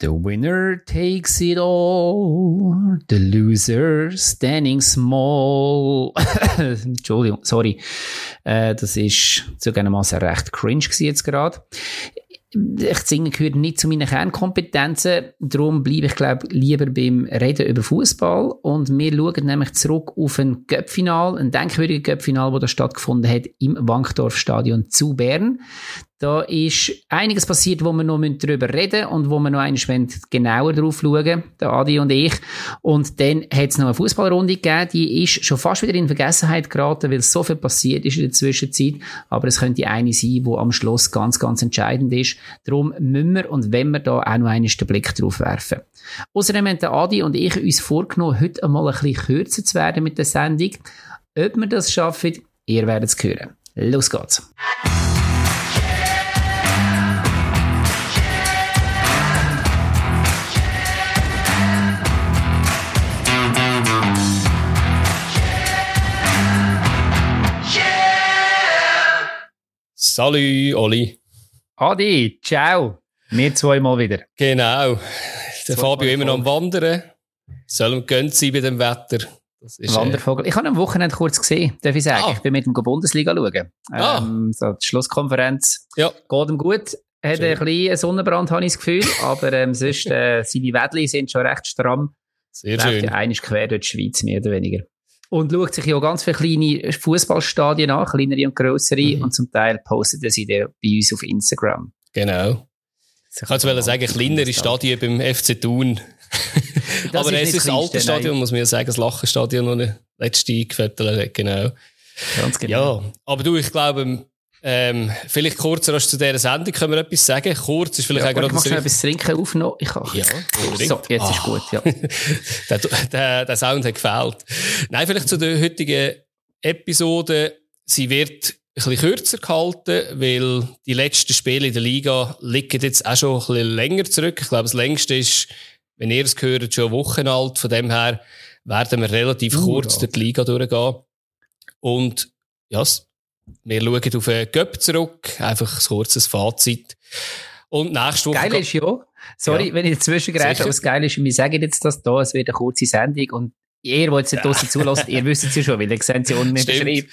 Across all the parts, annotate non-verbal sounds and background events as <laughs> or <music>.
The winner takes it all, the loser standing small. <laughs> Entschuldigung, sorry. Äh, das ist zugegebenermaßen recht cringe jetzt gerade ich Singen gehört nicht zu meinen Kernkompetenzen, darum bleibe ich glaube lieber beim Reden über Fußball und wir schauen nämlich zurück auf ein Göppfinal, ein denkwürdiges Göppfinal, das da stattgefunden hat im Wankdorfstadion zu Bern. Da ist einiges passiert, wo wir noch darüber reden und wo wir noch einmal genauer drauf schauen, der Adi und ich. Und dann hat es noch eine Fußballrunde gegeben, die ist schon fast wieder in Vergessenheit geraten, weil so viel passiert ist in der Zwischenzeit. Aber es könnte eine sein, die am Schluss ganz, ganz entscheidend ist. Darum müssen wir und wenn wir da auch noch einmal den Blick drauf werfen. Außerdem haben der Adi und ich uns vorgenommen, heute einmal ein bisschen kürzer zu werden mit der Sendung. Ob wir das schaffen, ihr werdet es hören. Los geht's. Salut, Oli. Adi, ciao. Wir zweimal wieder. Genau. Der Fabio immer noch am Wandern. Soll ihm gönnt sein bei dem Wetter. Ist, Wandervogel. Ich habe am Wochenende kurz gesehen, darf ich sagen. Ah. Ich bin mit dem Bundesliga schauen. Ah. Ähm, so die Schlusskonferenz ja. geht ihm gut. Hat Schön. ein bisschen Sonnenbrand, habe ich das Gefühl. aber ähm, sonst, äh, seine Wädli sind schon recht stramm. Sehr Läuft schön. Ja eigentlich quer durch die Schweiz, mehr oder weniger und schaut sich ja ganz viele kleine Fußballstadien an, kleinere und größere, mhm. und zum Teil postet er sie dann bei uns auf Instagram. Genau. Ich kann jetzt sagen, kleinere Stadien beim FC Thun. <laughs> Aber es ist das alte Stadion, muss man ja sagen, das Lachenstadion, das eine letzte eingefettet hat, genau. Ganz genau. Ja, aber du, ich glaube, ähm, vielleicht kurz zu dieser Sendung können wir etwas sagen. Kurz ist vielleicht ja, auch gerade... Ich etwas trinken aufnehmen. Ich kann. Ja, so, jetzt ah. ist gut, ja. <laughs> der, der, der Sound hat gefehlt. Nein, vielleicht zu der heutigen Episode. Sie wird ein bisschen kürzer gehalten, weil die letzten Spiele in der Liga liegen jetzt auch schon ein bisschen länger zurück. Ich glaube, das längste ist, wenn ihr es gehört, schon Wochen alt. Von dem her werden wir relativ uh, kurz durch die Liga durchgehen. Und ja, wir schauen auf einen Göpp zurück, einfach ein kurzes Fazit. Und nächste Woche... Geil ist ja, sorry, ja. wenn ich dazwischen gerede, aber das Geile ist, wir sagen jetzt das da, es wird eine kurze Sendung und ihr, wollt es nicht draussen <laughs> zulassen, ihr wisst es ja schon, weil ihr seht sie unten im Beschreib.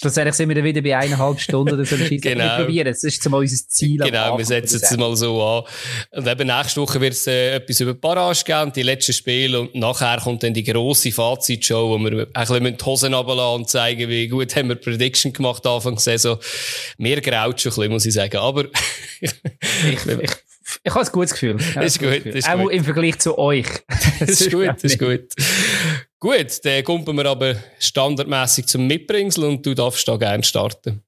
Schlussendlich sind wir dann wieder bei eineinhalb Stunden oder so. genau. Wir probieren es. Das ist zum unser Ziel. Genau, wir setzen es mal so an. Und eben nächste Woche wird es äh, etwas über Barrage geben, die letzten Spiele. Und nachher kommt dann die grosse Fazitshow, wo wir ein bisschen die Hosen runterlassen und zeigen, wie gut haben wir Prediction gemacht Anfang der Saison. Mir graut schon ein bisschen, muss ich sagen. Aber <laughs> ich, ich, ich habe ein gutes Gefühl. Das ist gut. Das ist Auch gut. im Vergleich zu euch. <laughs> das ist gut, ist gut. Gut, dann kommen wir aber standardmäßig zum Mitbringsel und du darfst da gerne starten.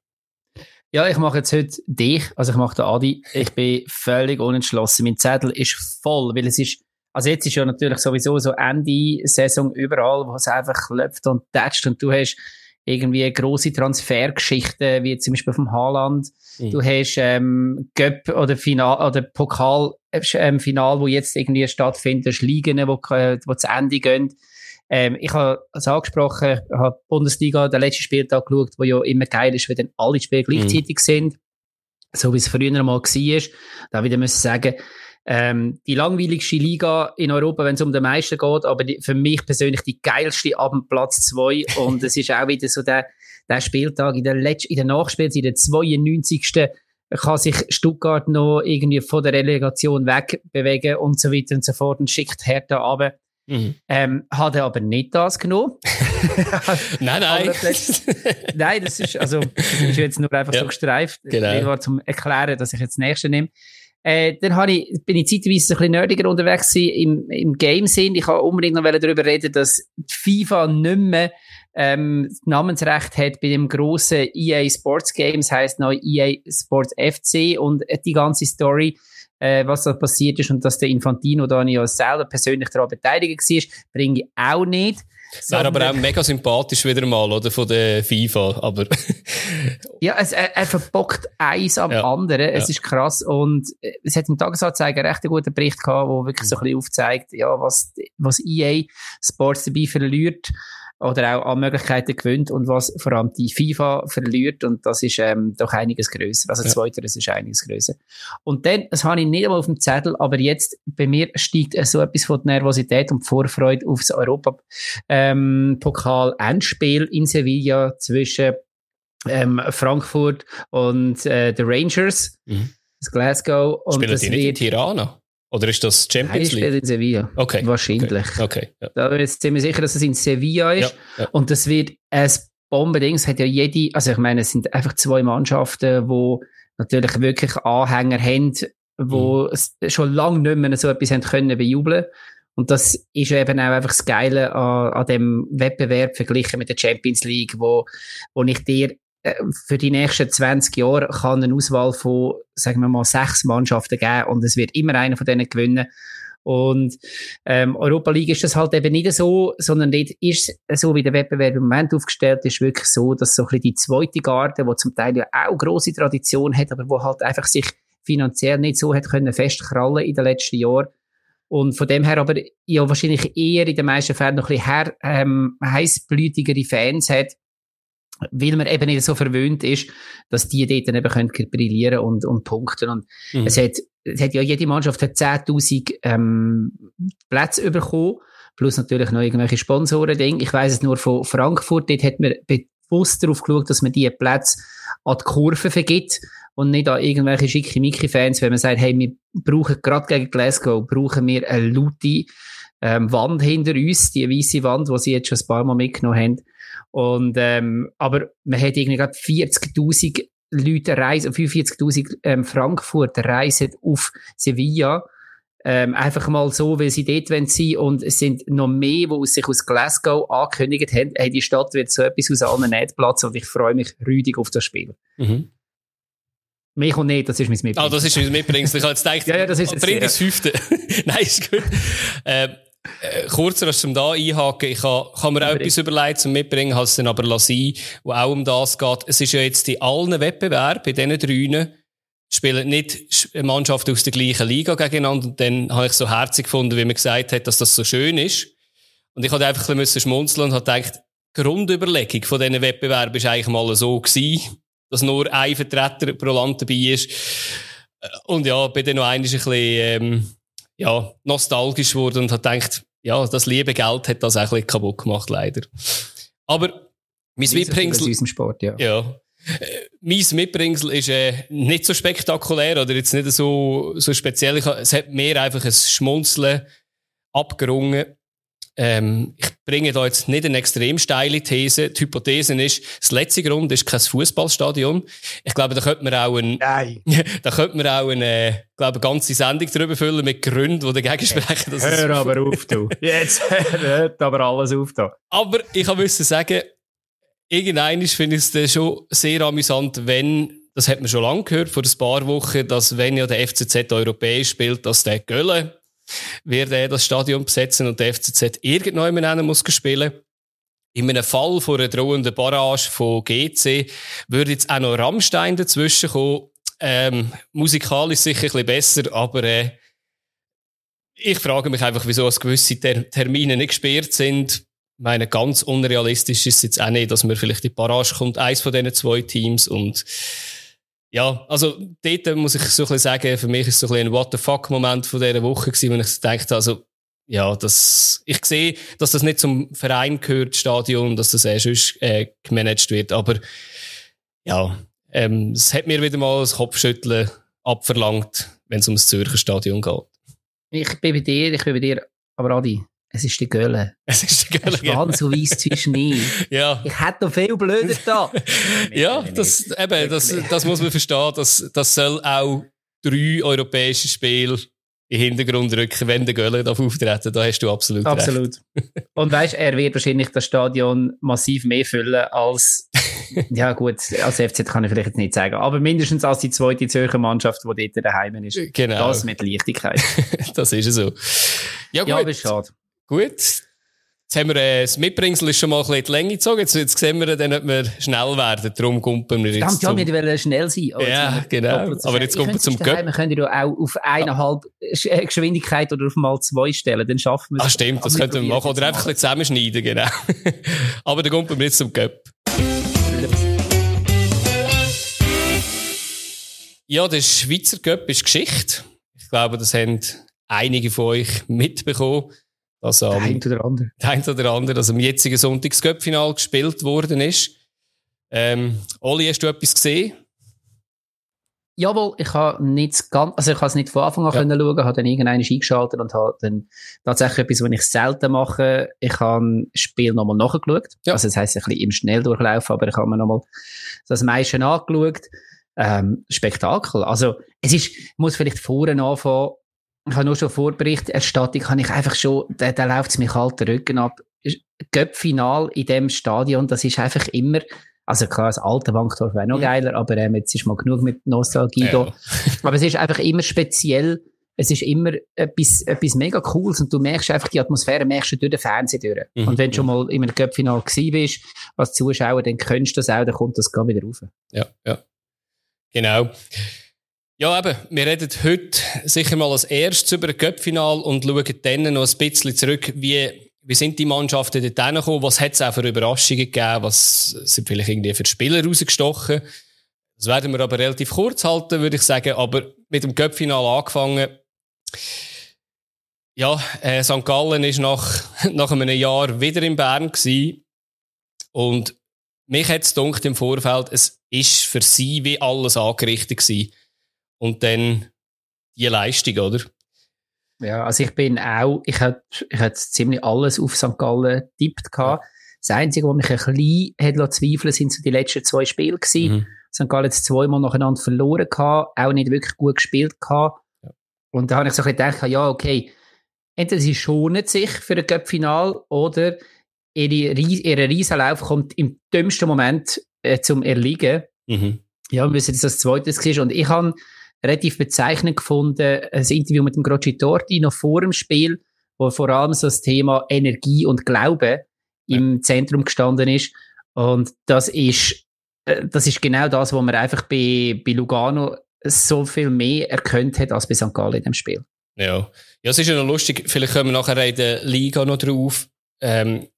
Ja, ich mache jetzt heute dich, also ich mache den Adi. Ich bin völlig unentschlossen. Mein Zettel ist voll, weil es ist, also jetzt ist ja natürlich sowieso so Ende Saison überall, wo es einfach läuft und tätscht und du hast irgendwie große Transfergeschichten, wie zum Beispiel vom Haaland. Mhm. Du hast ähm, Göpp oder Final oder Pokal ähm, Final, wo jetzt irgendwie stattfindet, hast Ligen, wo, äh, wo zu Ende gehen. Ähm, ich habe es angesprochen, habe Bundesliga, den letzten Spieltag geschaut, wo ja immer geil ist, wenn dann alle Spiele gleichzeitig mhm. sind. So wie es früher mal war. Da wieder müssen sagen, ähm, die langweiligste Liga in Europa, wenn es um den Meister geht, aber die, für mich persönlich die geilste ab dem Platz zwei Und es ist auch wieder so der, der Spieltag in der, Letz-, in der Nachspielzeit, in der 92 kann sich Stuttgart noch irgendwie von der Relegation wegbewegen und so weiter und so fort und schickt Hertha runter. Mhm. Ähm, hat er aber nicht das genommen. <laughs> nein, nein. nein, das ist, also, das ist jetzt nur einfach ja, so gestreift. Genau. Ich war zum Erklären, dass ich jetzt das nächste nehme. Äh, dann ich, bin ich zeitweise ein bisschen nerdiger unterwegs im, im Game-Sinn. Ich habe unbedingt noch darüber reden, dass die FIFA nicht mehr ähm, Namensrecht hat bei dem grossen EA Sports Games, heißt neu EA Sports FC und die ganze Story äh, was da passiert ist und dass der Infantino da ja selber persönlich daran beteiligt war, bringe ich auch nicht. Wäre aber auch mega sympathisch wieder mal, oder? Von der FIFA, aber. <laughs> ja, es, er, er verbockt eins am ja, anderen. Es ja. ist krass. Und äh, es hat im Tagesanzeiger recht einen guten Bericht gehabt, der wirklich so ein bisschen aufzeigt, ja, was, was EA Sports dabei verliert. Oder auch an Möglichkeiten gewinnt und was vor allem die FIFA verliert und das ist ähm, doch einiges größer. Also ja. zweiteres ist einiges größer. Und dann, das habe ich nicht einmal auf dem Zettel, aber jetzt bei mir steigt so etwas von der Nervosität und Vorfreude aufs Europa-Pokal-Endspiel ähm, in Sevilla zwischen ähm, Frankfurt und äh, the Rangers, mhm. das Glasgow. Und Spielen das die nicht in Tirana? Oder ist das Champions League? Nein, in Sevilla. Okay. Wahrscheinlich. Okay. okay ja. Da bin ich ziemlich sicher, dass es in Sevilla ist. Ja, ja. Und das wird ein Bombending. Es hat ja jede, also ich meine, es sind einfach zwei Mannschaften, wo natürlich wirklich Anhänger haben, wo mhm. schon lange nicht mehr so etwas haben können bejubeln. Und das ist eben auch einfach das Geile an, an dem Wettbewerb verglichen mit der Champions League, wo, wo ich dir für die nächsten 20 Jahre kann eine Auswahl von, sagen wir mal, sechs Mannschaften geben und es wird immer einer von denen gewinnen. Und ähm, Europa League ist das halt eben nicht so, sondern dort ist so, wie der Wettbewerb im Moment aufgestellt ist, wirklich so, dass so ein bisschen die zweite Garde, die zum Teil ja auch große Tradition hat, aber wo halt einfach sich finanziell nicht so hat können festkrallen in den letzten Jahren. Und von dem her aber ja wahrscheinlich eher in den meisten Fällen noch ein bisschen her, ähm, heißblütigere Fans hat, weil man eben nicht so verwöhnt ist, dass die dort dann eben können brillieren und, und punkten. Und mhm. es hat, es hat ja jede Mannschaft hat 10.000 ähm, Plätze bekommen, plus natürlich noch irgendwelche Sponsoren. -Ding. Ich weiß es nur von Frankfurt, dort hat man bewusst darauf geschaut, dass man diese Plätze an die Kurve vergibt und nicht an irgendwelche schickimicki-Fans, wenn man sagt, hey, wir brauchen gerade gegen Glasgow, brauchen wir eine laute ähm, Wand hinter uns, die weiße Wand, die sie jetzt schon ein paar Mal mitgenommen haben und, ähm, aber man hat irgendwie gerade 40.000 Leute reisen, 45.000 ähm, Frankfurter reisen auf Sevilla. Ähm, einfach mal so, weil sie dort sein wollen und es sind noch mehr, die sich aus Glasgow angekündigt haben, hey, die Stadt wird so etwas aus allen Nähten platzen und ich freue mich rüdig auf das Spiel. Mhm. Mich und nicht, das ist mein Mitbringsel. Ah, das ist mein Mitbringsel. Ich habe jetzt gedacht, <laughs> ja, ja, das ist bring das Fünfte. <laughs> Nein, ist gut. Äh, äh, kurzer als zum da einhaken, ich kann, kann mir auch etwas überlegen zum Mitbringen, habe es dann aber lassen, wo auch um das geht. Es ist ja jetzt in allen Wettbewerben, bei diesen drei, spielen nicht Mannschaften aus der gleichen Liga gegeneinander. Und dann habe ich so herzig gefunden, wie man gesagt hat, dass das so schön ist. Und ich hatte einfach ein bisschen schmunzeln und habe gedacht, die Grundüberlegung von diesen Wettbewerben ist eigentlich mal so gewesen, dass nur ein Vertreter pro Land dabei ist. Äh, und ja, bin dann noch ein bisschen, ähm, ja, nostalgisch geworden und hat gedacht, ja, das liebe Geld hat das auch ein bisschen kaputt gemacht, leider. Aber mein Mitbringsel. Aus Sport, ja. ja. Äh, mein Mitbringsel ist äh, nicht so spektakulär oder jetzt nicht so, so speziell. Es hat mir einfach ein Schmunzeln abgerungen. Ähm, ich bringe da jetzt nicht eine extrem steile These. Die Hypothese ist, das letzte Grund ist kein Fußballstadion. Ich glaube, da könnte man auch ein, Nein. <laughs> da könnte man auch eine, äh, glaube, eine ganze Sendung darüber füllen mit Gründen, die dagegen sprechen. Dass Hör aber <laughs> auf, du. Jetzt hört aber alles auf da. Aber ich müssen sagen, irgendein finde ich es schon sehr amüsant, wenn, das hat man schon lange gehört, vor ein paar Wochen, dass wenn ja der FCZ europäisch spielt, dass der Gölle wird er das Stadion besetzen und der FCZ irgendjemand muss spielen. In einem Fall von einer drohenden Barrage von GC würde jetzt auch noch Rammstein dazwischen kommen. Ähm, musikalisch sicher ein besser, aber äh, ich frage mich einfach, wieso gewisse Ter Termine nicht gesperrt sind. Ich meine, ganz unrealistisch ist es jetzt auch nicht, dass man vielleicht die Barrage kommt, eins von diesen zwei Teams und ja, also dort muss ich so ein sagen, für mich ist es so ein, bisschen ein What the fuck-Moment von dieser Woche gewesen, wenn ich so dachte, also, ja, das, ich sehe, dass das nicht zum Verein gehört, das Stadion, dass das eh sonst, äh, gemanagt wird, aber, ja, ähm, es hat mir wieder mal das Kopfschütteln abverlangt, wenn es um das Zürcher Stadion geht. Ich bin bei dir, ich bin bei dir, aber Adi, es ist die Gölle. Es ist die Gölle. Ganz so weiss zwischen nie. <laughs> ja. Ich hätte noch viel blöder <laughs> da. ja, das, eben, das, das muss man verstehen. Das, das soll auch drei europäische Spiele in den Hintergrund rücken, wenn der Gölle darf auftreten. Da hast du absolut, absolut. recht. <laughs> Und weißt, er wird wahrscheinlich das Stadion massiv mehr füllen als, ja gut, als FCZ kann ich vielleicht nicht sagen, aber mindestens als die zweite Zürcher Mannschaft, die dort daheim ist. Genau. Das mit Leichtigkeit. das ist so. Ja, gut. Ja, aber schade. Gut. Jetzt haben wir äh, das Mitbringsel ist schon mal ein bisschen die Länge gezogen. Jetzt, jetzt sehen wir dann, ob wir schnell werden. Darum kumpen wir jetzt Verdammt, ja, wir wollen schnell sein. Oh, ja, genau. Aber jetzt kommen wir zum Göpp. Wir können ja auch auf eineinhalb ah. Geschwindigkeit oder auf mal zwei stellen. Dann schaffen wir es. Ah, stimmt. Das könnten wir machen. Oder einfach ein bisschen zusammenschneiden, genau. <laughs> Aber dann kommen wir jetzt zum Göpp. Ja, der Schweizer Göpp ist Geschichte. Ich glaube, das haben einige von euch mitbekommen. Dass, ähm, der ein oder andere. <laughs> Der ein oder andere, dass am jetzigen Sonntagscup-Final gespielt worden ist. Ähm, Oli, hast du etwas gesehen? Jawohl, ich habe nicht ganz, also ich habe es nicht von Anfang an ja. können schauen, habe dann irgendeinen eingeschaltet und habe dann tatsächlich etwas, was ich selten mache. Ich habe das Spiel nochmal nachgeschaut. Ja. Also das heisst ein bisschen im Schnelldurchlauf, aber ich habe mir nochmal das meiste angeschaut. Ähm, Spektakel. Also es ist, ich muss vielleicht vorne anfangen, ich habe nur schon Vorberichterstattung, habe ich einfach schon, da, da läuft es mir kalt den Rücken ab. Göpp-Final in dem Stadion, das ist einfach immer, also klar, das alte Bankdorf wäre noch geiler, aber ähm, jetzt ist mal genug mit Nostalgie ja. da. Aber es ist einfach immer speziell, es ist immer etwas, etwas mega Cooles und du merkst einfach die Atmosphäre, merkst du durch den Fernseher durch. Mhm. Und wenn du schon mal in einem Göpp-Final gewesen bist, als Zuschauer, dann kennst du das auch, dann kommt das gar wieder rauf. Ja, ja. Genau. Ja, eben, wir reden heute sicher mal als erstes über ein Cup-Final und schauen dann noch ein bisschen zurück, wie, wie sind die Mannschaften dort hingekommen, was hat es auch für Überraschungen gegeben, was sind vielleicht irgendwie für Spieler rausgestochen. Das werden wir aber relativ kurz halten, würde ich sagen, aber mit dem Cup-Final angefangen. Ja, äh, St. Gallen ist nach, <laughs> nach einem Jahr wieder in Bern gewesen. und mich hat es im Vorfeld, es ist für sie wie alles angerichtet gewesen und dann die Leistung, oder? Ja, also ich bin auch, ich hätte ich hätte ziemlich alles auf St. Gallen tippt Ja. Das Einzige, was mich ein bisschen hat zweifeln sind so die letzten zwei Spiele gewesen. Mhm. St. Gallen hat zweimal nacheinander verloren gehabt, auch nicht wirklich gut gespielt gehabt. Ja. Und da habe ich so ein bisschen gedacht, ja, okay, entweder sie schonen sich für ein Cup-Final oder ihre, ihre Riesenlauf kommt im dümmsten Moment äh, zum Erliegen. Mhm. Ja, wir wissen, dass das zweite war. Und ich habe relativ bezeichnend gefunden, ein Interview mit dem Grocci Torti noch vor dem Spiel, wo vor allem so das Thema Energie und Glaube ja. im Zentrum gestanden ist. Und das ist, äh, das ist genau das, was man einfach bei, bei Lugano so viel mehr erkannt hat als bei St. Gallen in dem Spiel. Ja. Ja, es ist ja noch lustig, vielleicht kommen wir nachher in der Liga noch drauf. Ähm,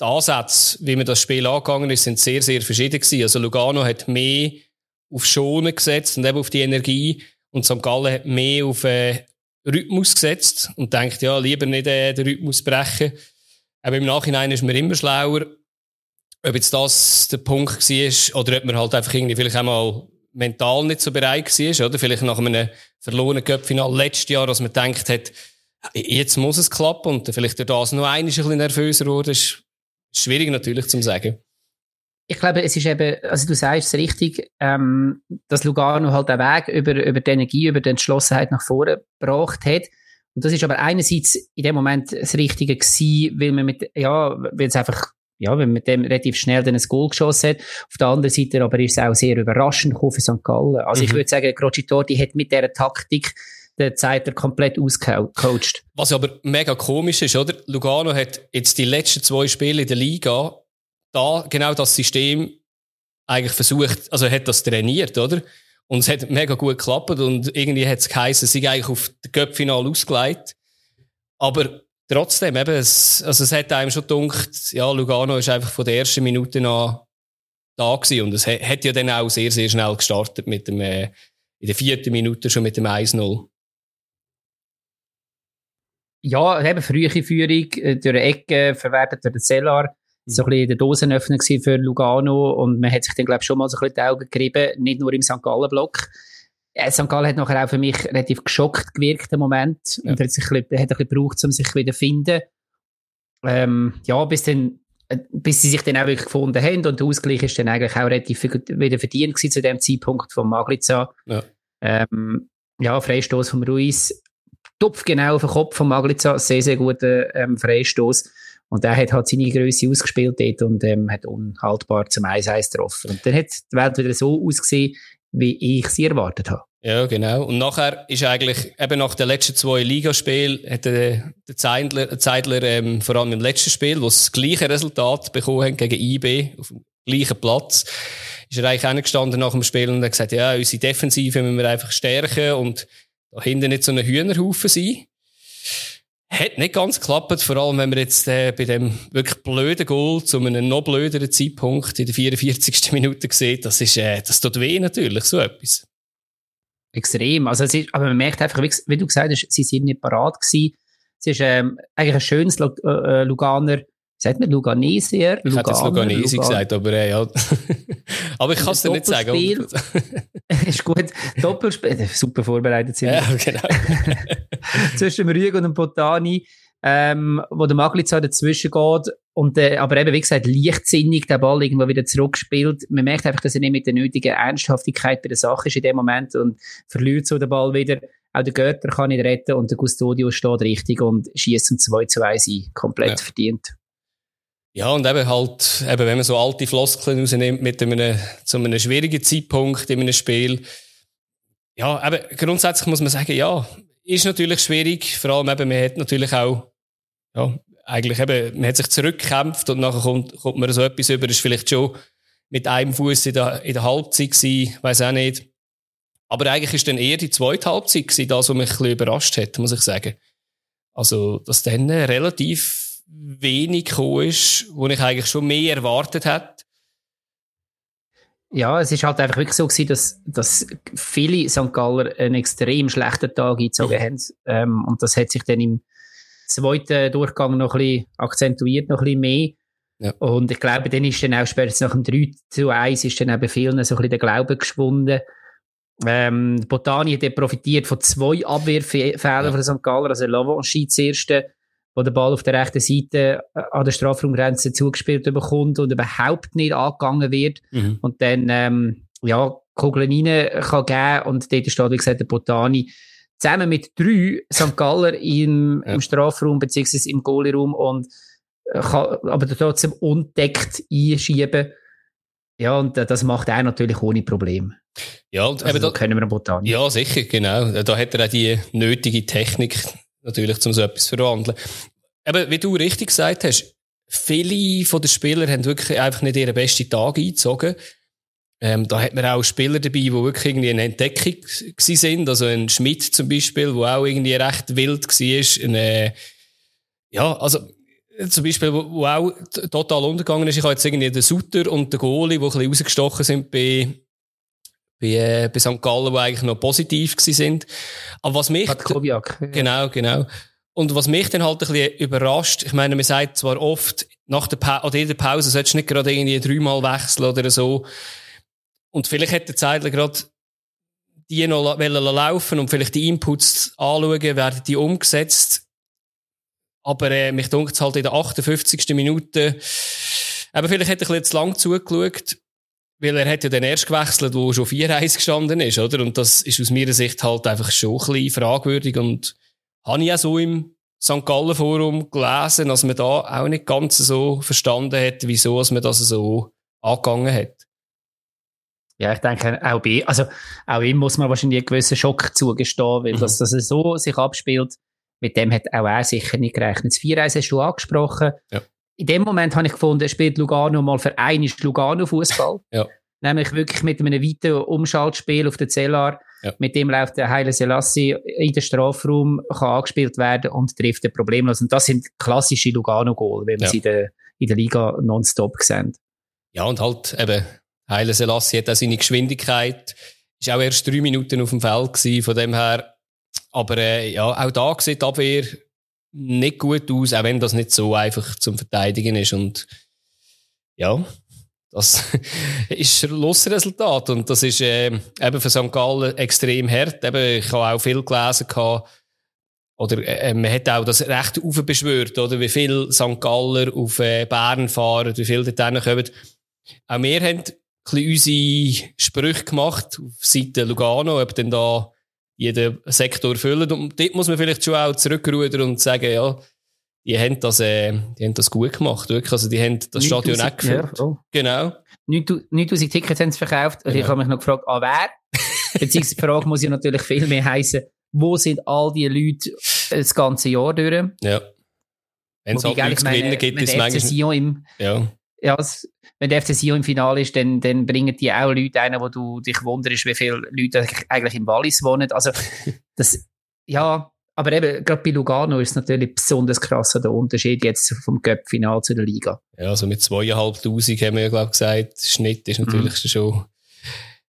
die Ansätze, wie man das Spiel angegangen ist, sind sehr, sehr verschieden gewesen. Also Lugano hat mehr auf Schonen gesetzt und eben auf die Energie. Und St. Gallen hat mehr auf äh, Rhythmus gesetzt und denkt, ja, lieber nicht äh, den Rhythmus brechen. Aber im Nachhinein ist man immer schlauer. Ob jetzt das der Punkt war oder ob man halt einfach irgendwie vielleicht einmal mental nicht so bereit war, oder? Vielleicht nach einem verlorenen Cup-Final letztes Jahr, als man denkt hat, jetzt muss es klappen und vielleicht durch das noch ein bisschen nervöser wurde, ist schwierig natürlich zu sagen ich glaube, es ist eben, also du sagst es richtig, ähm, dass Lugano halt den Weg über, über die Energie, über die Entschlossenheit nach vorne gebracht hat. Und das ist aber einerseits in dem Moment das Richtige gewesen, weil man mit, ja, weil es einfach, ja, weil man mit dem relativ schnell dann ein Goal geschossen hat. Auf der anderen Seite aber ist es auch sehr überraschend für St. Gallen. Also mhm. ich würde sagen, Crocitorti hat mit dieser Taktik der Zeit komplett ausgecoacht. Was aber mega komisch ist, oder? Lugano hat jetzt die letzten zwei Spiele in der Liga da genau das System eigentlich versucht, also hat das trainiert, oder? Und es hat mega gut geklappt und irgendwie hat es geheißen, sie eigentlich auf das Cup-Final ausgelegt. Aber trotzdem, eben, es, also es hat einem schon gedacht, ja, Lugano ist einfach von der ersten Minute an da gewesen und es hat ja dann auch sehr, sehr schnell gestartet mit dem, äh, in der vierten Minute schon mit dem 1-0. Ja, eben frühe Führung äh, durch eine Ecke, verwertet durch den Cellar so ein bisschen der Dosenöffner für Lugano und man hat sich dann, glaube ich, schon mal so ein bisschen die Augen gerieben, nicht nur im St. Gallen-Block. Äh, St. Gallen hat nachher auch für mich relativ geschockt gewirkt im Moment ja. und hat sich ein bisschen, hat ein bisschen gebraucht, um sich wieder zu finden. Ähm, ja, bis dann äh, bis sie sich dann auch wirklich gefunden haben und der Ausgleich ist dann eigentlich auch relativ wieder verdient gewesen zu dem Zeitpunkt von Magliza. Ja, ähm, ja Freistoß von Ruiz, Tupf genau auf den Kopf von Magliza, sehr, sehr guter ähm, Freistoß. Und er hat halt seine Größe ausgespielt dort und ähm, hat unhaltbar zum 1-1 getroffen. Und dann hat die Welt wieder so ausgesehen, wie ich sie erwartet habe. Ja, genau. Und nachher ist eigentlich, eben nach den letzten zwei Ligaspielen, hat der, der Zeidler, Zeidler ähm, vor allem im letzten Spiel, wo sie das gleiche Resultat bekommen haben gegen IB, auf dem gleichen Platz, ist er eigentlich gestanden nach dem Spiel und hat gesagt, ja, unsere Defensive müssen wir einfach stärken und da hinten nicht so ein Hühnerhaufen sein. Hat nicht ganz geklappt, vor allem wenn man jetzt äh, bei dem wirklich blöden Goal zu einem noch blöderen Zeitpunkt in der 44. <laughs> Minute sieht, das ist, äh, das tut weh natürlich, so etwas. Extrem. Also es ist, aber man merkt einfach, wie, du gesagt hast, sie sind nicht parat gewesen. Es ist ähm, eigentlich ein schönes äh, äh, Luganer Sagt man Luganesier? Ich hätte jetzt Luganesi Lugan. gesagt, aber äh, ja. <laughs> aber ich kann es dir nicht sagen. <laughs> ist gut. Doppelspiel, super vorbereitet sind. Ja, genau. <laughs> Zwischen dem Rüg und dem Botani, ähm, wo der Maglitzer dazwischen geht. Und, äh, aber eben, wie gesagt, leichtsinnig der Ball irgendwo wieder zurückspielt. Man merkt einfach, dass er nicht mit der nötigen Ernsthaftigkeit bei der Sache ist in dem Moment und verliert so den Ball wieder. Auch der Götter kann nicht retten und der Custodio steht richtig und schießt zum 2 zu 1 ein. Komplett ja. verdient. Ja, und eben halt, eben, wenn man so alte Floskeln rausnimmt mit einem, zu einem schwierigen Zeitpunkt in einem Spiel. Ja, eben, grundsätzlich muss man sagen, ja, ist natürlich schwierig. Vor allem eben, man hat natürlich auch, ja, eigentlich eben, man hat sich zurückgekämpft und nachher kommt, kommt man so etwas über, das ist vielleicht schon mit einem Fuß in der, in der Halbzeit gewesen, weiss auch nicht. Aber eigentlich ist dann eher die zweite Halbzeit gewesen, das, was mich ein bisschen überrascht hat, muss ich sagen. Also, dass dann relativ wenig gekommen ist, wo ich eigentlich schon mehr erwartet hätte. Ja, es ist halt einfach wirklich so gewesen, dass, dass viele St. Galler einen extrem schlechten Tag eingezogen haben. Ähm, und das hat sich dann im zweiten Durchgang noch ein bisschen akzentuiert, noch ein bisschen mehr. Ja. Und ich glaube, dann ist dann auch spätestens nach dem 3 zu 1 ist dann eben vielen so ein bisschen der Glaube geschwunden. Ähm, Botani hat profitiert von zwei Abwehrfehlern ja. von St. Galler, also und Schiedsrichter wo der Ball auf der rechten Seite äh, an der Strafraumgrenze zugespielt bekommt und überhaupt nicht angegangen wird. Mhm. Und dann, ähm, ja, Kugeln rein kann geben und dort steht, wie gesagt, der Botani zusammen mit drei St. Galler im, ja. im Strafraum beziehungsweise im Goalie-Raum und äh, kann aber trotzdem unteckt einschieben. Ja, und äh, das macht er natürlich ohne Probleme. Ja, und also, eben da können wir Botani. Ja, sicher, genau. Da hat er auch die nötige Technik, natürlich, um so etwas zu verwandeln. Aber wie du richtig gesagt hast, viele von den Spielern haben wirklich einfach nicht ihren besten Tag eingezogen. Ähm, da hat man auch Spieler dabei, die wirklich irgendwie eine Entdeckung gewesen sind. Also ein Schmidt zum Beispiel, wo auch irgendwie recht wild war. Eine, ja, also zum Beispiel, wo auch total untergegangen ist. Ich habe jetzt irgendwie den Sutter und den Goalie, die ein bisschen rausgestochen sind bei, bei, äh, bei St. Gallen, die eigentlich noch positiv gewesen sind. Aber was mich... Koviak. Genau, genau. Und was mich dann halt ein bisschen überrascht, ich meine, man sagt zwar oft, nach der pa oder in der Pause solltest du nicht gerade irgendwie dreimal wechseln oder so. Und vielleicht hätte der Zeitler gerade die noch laufen und vielleicht die Inputs anschauen, werden die umgesetzt. Aber äh, mich dunkt es halt in der 58. Minute, aber vielleicht hätte er ein bisschen zu lang zugeschaut, weil er hat ja dann erst gewechselt, wo schon 4-1 gestanden ist, oder? Und das ist aus meiner Sicht halt einfach schon ein bisschen fragwürdig und habe ich auch so im St. Gallen Forum gelesen, dass man da auch nicht ganz so verstanden hat, wieso man das so angegangen hat. Ja, ich denke, auch bei, also, auch ihm muss man wahrscheinlich einen gewissen Schock zugestehen, weil mhm. dass das so sich abspielt, mit dem hat auch er sicher nicht gerechnet. Das 4 hast du angesprochen. Ja. In dem Moment habe ich gefunden, spielt Lugano mal für einen Lugano Fußball. ja. Nämlich wirklich mit einem weiteren Umschaltspiel auf der Zellar. Ja. Mit dem läuft der Heile Selassie in den Strafraum, kann angespielt werden und trifft den problemlos. Und das sind klassische Lugano-Goal, wenn wir ja. sie in der, in der Liga nonstop sehen. Ja, und halt eben, Heile Selassie hat auch seine Geschwindigkeit. Ist auch erst drei Minuten auf dem Feld gewesen, von dem her. Aber äh, ja, auch da sieht die Abwehr nicht gut aus, auch wenn das nicht so einfach zum Verteidigen ist. Und ja, das <laughs> ist das Schlussresultat. Und das ist äh, eben für St. Gallen extrem hart. Eben, ich habe auch viel gelesen, gehabt, oder äh, man hat auch das Recht aufbeschwört, oder wie viel St. Galler auf äh, Bern fahren, wie viel dort kommen. Auch wir haben ein bisschen unsere Sprüche gemacht auf Seite Lugano, ob denn da jeden Sektor füllen. Und dort muss man vielleicht schon auch zurückrudern und sagen, ja, die haben das, äh, die haben das gut gemacht, wirklich. Also, die haben das Stadion auch gefüllt. Ja, oh. Genau. 9000 Tickets haben sie verkauft. Und genau. ich habe mich noch gefragt, ah, wer? <laughs> Beziehungsweise die Frage muss ja natürlich viel mehr heißen, wo sind all die Leute das ganze Jahr durch? Ja. Wenn es halt nichts gewinnen gibt, ist es manchmal... Im, ja. Ja, wenn der FC Sion im Finale ist, dann, dann bringen die auch Leute ein, wo du dich wunderst, wie viele Leute eigentlich im Wallis wohnen. Also, <laughs> das, ja, aber eben, gerade bei Lugano ist es natürlich besonders krass, der Unterschied jetzt vom Cup-Final zu der Liga. Ja, also mit zweieinhalbtausend haben wir ja, glaube ich, gesagt, Schnitt ist natürlich mhm. schon,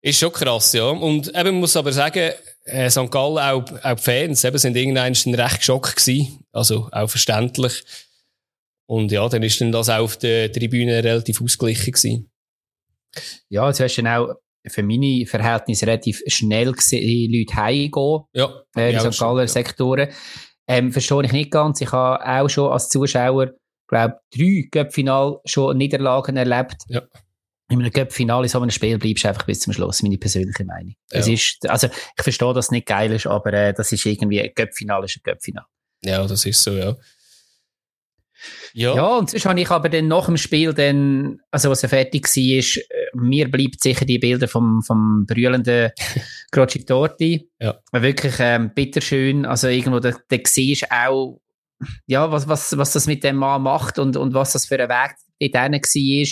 ist schon krass, ja. Und eben, muss aber sagen, äh, St. Gallen, auch, auch die Fans, eben, sind irgendwann recht geschockt gewesen. Also, auch verständlich. Und ja, dann ist dann das auch auf der Tribüne relativ ausgeglichen gewesen. Ja, jetzt hast du dann auch für meine Verhältnisse relativ schnell gesehen, Leute heimgehen. Ja. Äh, in St. Galler ja. Sektoren. Ähm, verstehe ich nicht ganz. Ich habe auch schon als Zuschauer, glaube drei Cup-Final schon Niederlagen erlebt. Ja. In einem Cup-Final in so einem Spiel bleibst du einfach bis zum Schluss, meine persönliche Meinung. Ja. Es ist, also, ich verstehe, dass es nicht geil ist, aber äh, das ist irgendwie, ein Cup-Final ist ein Cup-Final. Ja, das ist so, ja. Ja. ja, und sonst habe ich aber dann nach dem Spiel dann, also was er fertig war, ist, äh, mir bleibt sicher die Bilder vom, vom brüllenden <laughs> Croci Torti. Ja. Wirklich ähm, bitterschön. Also irgendwo, da, da siehst auch, ja, was, was, was das mit dem Mann macht und, und was das für ein Weg dort war.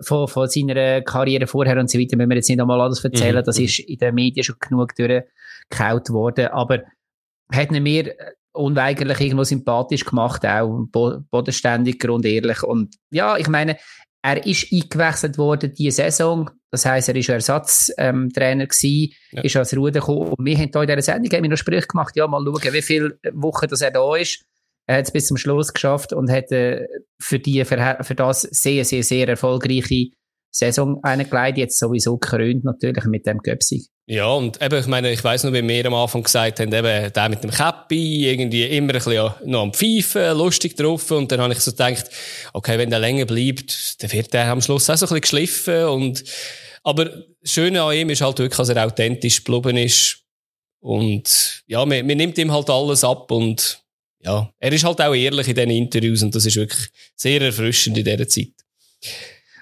Von, von seiner Karriere vorher und so weiter, müssen wir jetzt nicht einmal alles erzählen. Mhm. Das ist in den Medien schon genug durchgekaut worden. Aber hat mir unweigerlich irgendwo sympathisch gemacht, auch bodenständig, grundehrlich. Und ja, ich meine, er ist eingewechselt worden diese Saison. Das heisst, er war Ersatztrainer ähm, gewesen, ja. ist als Ruder gekommen. Und wir haben hier in dieser Sendung haben wir noch Sprüche gemacht, ja, mal schauen, wie viele Wochen dass er da ist. Er hat es bis zum Schluss geschafft und hat äh, für, die, für, für das sehr, sehr, sehr erfolgreiche Saison eingeleitet, jetzt sowieso gekrönt natürlich mit dem Göpsig. Ja, und eben, ich meine, ich weiss noch, wie wir am Anfang gesagt haben, eben, der mit dem Käppi, irgendwie immer ein bisschen noch am Pfeifen, lustig drauf, und dann habe ich so gedacht, okay, wenn der länger bleibt, dann wird der am Schluss auch so ein bisschen geschliffen, und, aber das Schöne an ihm ist halt wirklich, dass er authentisch geblieben ist, und, ja, man, man nimmt ihm halt alles ab, und, ja, er ist halt auch ehrlich in diesen Interviews, und das ist wirklich sehr erfrischend in dieser Zeit.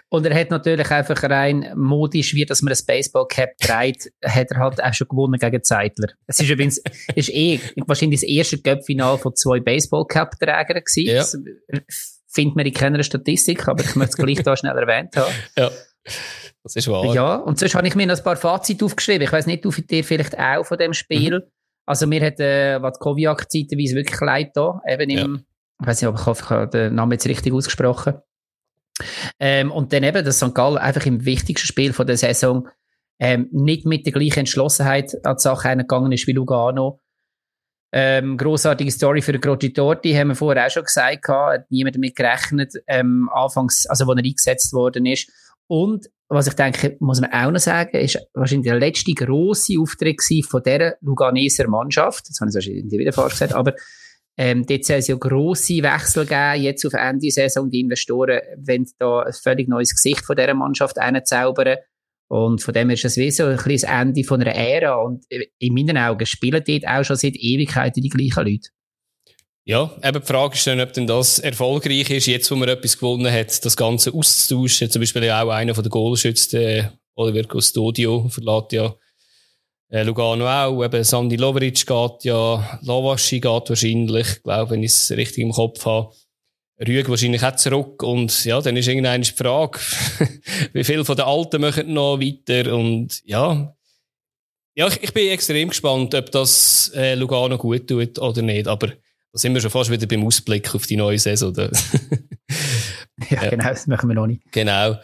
Und er hat natürlich einfach rein modisch, wie dass man ein Baseball-Cap trägt, hat er halt auch schon gewonnen gegen Zeitler. Es ist übrigens, <laughs> ist eh wahrscheinlich das erste Cup-Final von zwei Baseball-Cap-Trägern gewesen. Ja. Das findet man in keiner Statistik, aber ich möchte es gleich da schnell erwähnt haben. <laughs> Ja. Das ist wahr. Ja, und sonst habe ich mir noch ein paar Fazit aufgeschrieben. Ich weiß nicht, du dir vielleicht auch von dem Spiel. Mhm. Also mir hat äh, Watkowiak zeitweise wirklich leid da, eben im, ja. ich weiß nicht, ob ich hoffe, ich habe den Namen jetzt richtig ausgesprochen. Ähm, und dann eben, dass St. Gallen einfach im wichtigsten Spiel von der Saison ähm, nicht mit der gleichen Entschlossenheit an die Sache gegangen ist wie Lugano. Ähm, grossartige Story für Croci Torti, haben wir vorher auch schon gesagt, hat niemand damit gerechnet, ähm, anfangs, also wo er eingesetzt worden ist. Und was ich denke, muss man auch noch sagen, ist wahrscheinlich der letzte grosse Auftritt von dieser Luganeser Mannschaft. Das habe ich wahrscheinlich wieder falsch gesagt, aber ähm, dort soll es ja grosse Wechsel geben, jetzt auf Ende Saison. Die Investoren wollen da ein völlig neues Gesicht von dieser Mannschaft einzaubern. Und von dem ist es wie so ein das Ende von einer Ära. Und in meinen Augen spielen dort auch schon seit Ewigkeiten die gleichen Leute. Ja, eben die Frage ist dann, ob denn das erfolgreich ist, jetzt wo man etwas gewonnen hat, das Ganze auszutauschen. Zum Beispiel auch einer von den Goalschützen, Oliver Custodio, verlässt ja äh, Lugano auch, eben Sandy Lovric geht ja, Lavaschi geht wahrscheinlich, ich glaube, wenn ich es richtig im Kopf habe. Rüeg wahrscheinlich auch zurück und ja, dann ist irgendeine Frage, <laughs> wie viele von den Alten machen noch weiter und ja, ja, ich, ich bin extrem gespannt, ob das äh, Lugano gut tut oder nicht, aber da sind wir schon fast wieder beim Ausblick auf die neue Saison. <laughs> ja, genau, das machen wir noch nicht. Genau.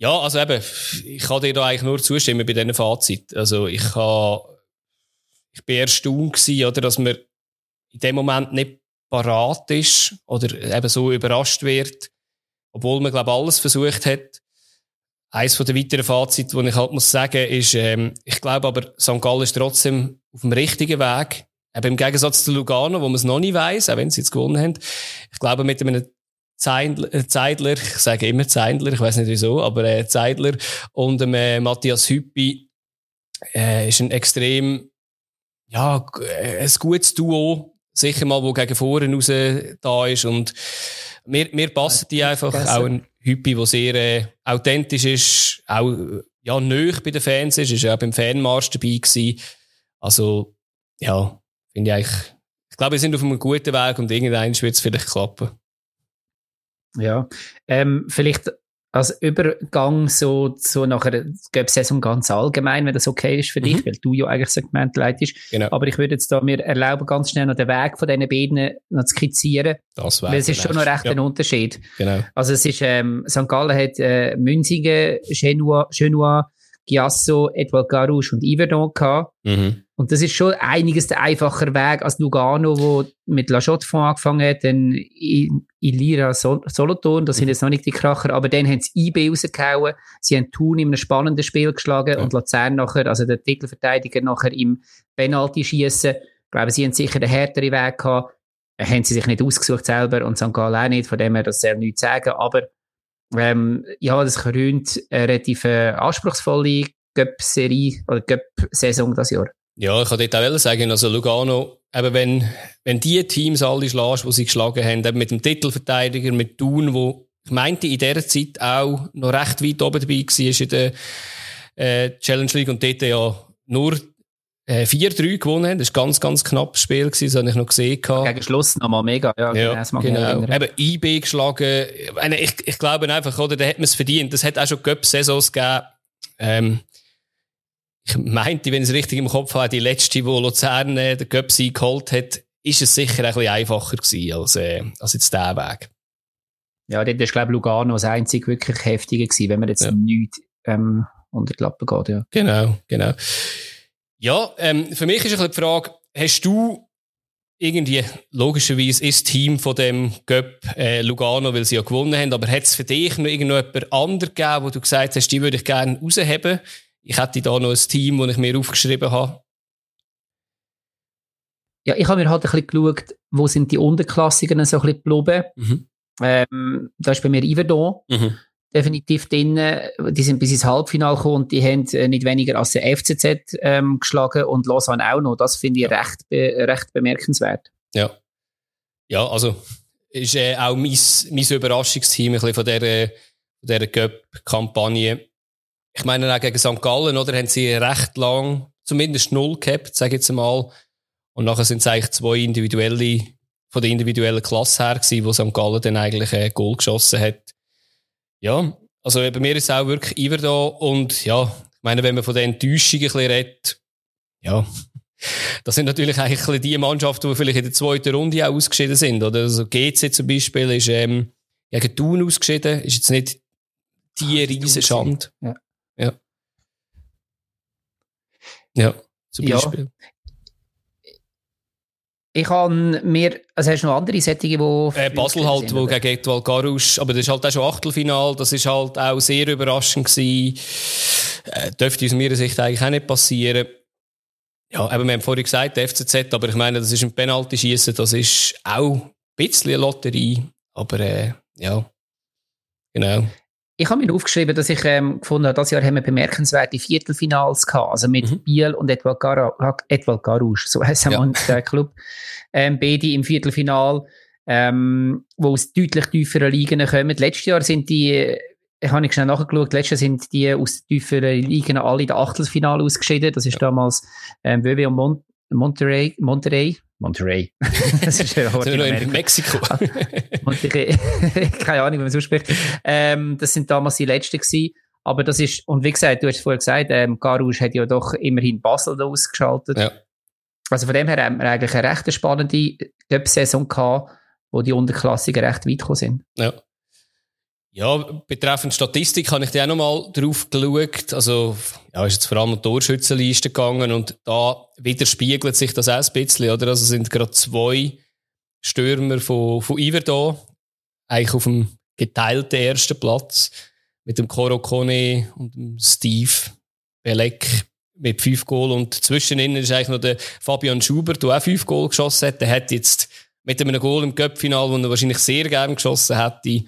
Ja, also eben, ich kann dir da eigentlich nur zustimmen bei diesen Fazit. Also ich habe, ich bin erstaunt gewesen, oder, dass man in dem Moment nicht parat ist oder eben so überrascht wird, obwohl man, glaube alles versucht hat. Eins von den weiteren Fazit, die ich halt muss sagen, ist, ähm, ich glaube aber, St. Gallen ist trotzdem auf dem richtigen Weg. Eben im Gegensatz zu Lugano, wo man es noch nicht weiß, auch wenn sie jetzt gewonnen haben. Ich glaube, mit einem äh, Zeidler, ich sage immer Zeidler, ich weiß nicht wieso, aber äh, Zeidler und ähm, äh, Matthias Hüppi äh, ist ein extrem, ja, äh, ein gutes Duo, sicher mal, wo gegen vorne raus da ist und mir, mir passen die einfach, auch ein Hüppi, der sehr äh, authentisch ist, auch ja, nöch bei den Fans ist, ist ja auch beim Fanmarsch dabei gewesen. Also, ja, finde ich eigentlich, ich glaube, wir sind auf einem guten Weg und irgendwann wird es vielleicht klappen. Ja, ähm, vielleicht als Übergang so, so nach einer Saison ganz allgemein, wenn das okay ist für dich, mhm. weil du ja eigentlich Segment leitest. Genau. Aber ich würde jetzt da mir erlauben, ganz schnell noch den Weg von diesen beiden noch zu skizzieren. Das wäre Weil es ist schon noch recht ja. ein Unterschied. Genau. Also es ist, ähm, St. Gallen hat äh, Münzigen, Genoa, Genoa Giasso, Edouard Garouche und Yverdon gehabt. Mhm. Und das ist schon einiges der einfacher Weg als Lugano, wo mit La Chaux-de-Fonds angefangen hat, dann Ilira Sol Solothurn, das mhm. sind jetzt noch nicht die Kracher, aber dann haben sie IB rausgehauen, sie haben Thun in einem spannenden Spiel geschlagen ja. und Luzern nachher, also der Titelverteidiger nachher im Penalty schießen. Ich glaube, sie haben sicher den härteren Weg gehabt, haben sie sich nicht ausgesucht selber und St. Gallen auch nicht, von dem her das soll nichts sagen, aber ähm, ja, das krönt eine relativ äh, anspruchsvolle Cup-Serie oder Cup-Saison das Jahr. Ja, ich kann dort auch sagen, also Lugano, eben wenn, wenn die Teams alle schlägst, die sie geschlagen haben, eben mit dem Titelverteidiger, mit Thun, wo ich meinte in dieser Zeit auch noch recht weit oben dabei war in der äh, Challenge League und dort ja nur äh, 4-3 gewonnen haben. Das war ein ganz, ganz knappes Spiel, gewesen, das habe ich noch gesehen. Gegen Schluss nochmal mega, ja. ja genau. Eben IB geschlagen. Ich, ich glaube einfach, oder, da hat man es verdient. Das hat auch schon Cup-Saisons gegeben. Ähm, ich meinte, wenn ich es richtig im Kopf habe, die letzte, wo Luzern äh, den Cup-Sieg geholt hat, ist es sicher ein bisschen einfacher gewesen als, äh, als jetzt der Weg. Ja, dort ist, glaube ich, Lugano das einzige wirklich heftige gewesen, wenn man jetzt ja. nichts ähm, unter die Lappen geht, ja. Genau, genau. Ja, ähm, für mich ist ein bisschen die Frage, hast du irgendwie, logischerweise ist das Team von dem Göpp äh, Lugano, weil sie ja gewonnen haben, aber hat es für dich noch irgendjemand anderen gegeben, wo du gesagt hast, die würde ich gerne rausheben? Ich hätte da noch ein Team, das ich mir aufgeschrieben habe. Ja, ich habe mir halt ein bisschen geschaut, wo sind die Unterklassigen so ein bisschen geblieben. Mhm. Ähm, da ist bei mir Iverdon. Mhm definitiv drin. Die sind bis ins Halbfinale gekommen und die haben äh, nicht weniger als der FCZ ähm, geschlagen und Lausanne auch noch. Das finde ich ja. recht, recht bemerkenswert. Ja. Ja, also ist äh, auch mein, mein Überraschungsteam ein bisschen von dieser, dieser Cup-Kampagne. Ich meine, auch gegen St. Gallen, oder, haben sie recht lang zumindest null gehabt, sage ich jetzt mal. Und nachher sind es eigentlich zwei individuelle, von der individuellen Klasse her gewesen, wo St. Gallen dann eigentlich ein Goal geschossen hat. Ja, also bei mir ist auch wirklich Iver da und ja, ich meine, wenn man von den Enttäuschungen ein bisschen redet, ja, <laughs> das sind natürlich eigentlich die Mannschaften, die vielleicht in der zweiten Runde auch ausgeschieden sind, oder? Also GC zum Beispiel ist ähm, gegen Thun ausgeschieden, ist jetzt nicht die riesen Schande. Ja. Ja. Zum Beispiel. Ja. Ich habe mir, also hast du noch andere Sättige, die... Äh, Basel halt, wo gegen Etwal Garouche, aber das ist halt auch schon Achtelfinal, das ist halt auch sehr überraschend gewesen. Äh, dürfte aus meiner Sicht eigentlich auch nicht passieren. Ja, eben, wir haben vorhin gesagt, der FCZ, aber ich meine, das ist ein Penalty-Schießen, das ist auch ein bisschen eine Lotterie, aber äh, ja, genau. Ich habe mir aufgeschrieben, dass ich ähm, gefunden habe, dieses Jahr haben wir bemerkenswerte Viertelfinals gehabt, also mit mhm. Biel und Edwald, Gar Garouche, so heisst ja. der Club. Ähm, beide im Viertelfinal, ähm, wo aus deutlich tieferen Ligen kommen. Letztes Jahr sind die, ich habe nicht schnell nachgeschaut, letztes Jahr sind die aus tieferen Ligen alle in der Achtelfinale ausgeschieden. Das ist damals ähm, WW und Mon Monterey, Monterey, Monterey. <laughs> das ist ja Sind wir in Mexiko? <laughs> Monterey. <laughs> Keine Ahnung, wie man es ausspricht. Ähm, das sind damals die letzten gewesen. Aber das ist, und wie gesagt, du hast es vorher gesagt, ähm, Garouche hat ja doch immerhin Basel da ausgeschaltet. Ja. Also von dem her haben wir eigentlich eine recht spannende Cup-Saison gehabt, wo die Unterklassigen recht weit gekommen sind. Ja. Ja, betreffend Statistik habe ich dir auch nochmal drauf geschaut. Also, ja, ist jetzt vor allem um die Torschützenliste gegangen und da widerspiegelt sich das auch ein bisschen, oder? Also sind gerade zwei Stürmer von, von Iver da, eigentlich auf dem geteilten ersten Platz mit dem Koro Kone und dem Steve Belek mit fünf Goal und zwischen ihnen ist eigentlich noch der Fabian Schubert, der auch fünf Goal geschossen hat. Der hat jetzt mit einem Goal im Cup-Final, den er wahrscheinlich sehr gern geschossen hätte,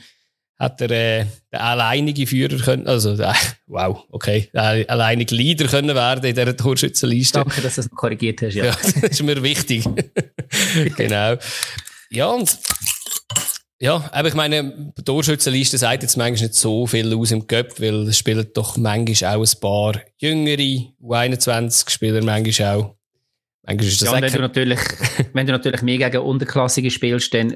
hat er äh, der alleinige Führer können, also äh, <laughs> wow, okay, der alleinige Leader können werden in dieser Torschützenliste. Danke, dass du das korrigiert hast. Ja, ja das ist mir wichtig. <laughs> genau. Ja, und Ja, aber ich meine, die Torschützenliste sagt jetzt manchmal nicht so viel aus im Cup, weil es spielen doch manchmal auch ein paar jüngere U21-Spieler manchmal auch. Manchmal ist das ja, wenn du natürlich, wenn du natürlich mehr gegen Unterklassige spielst, dann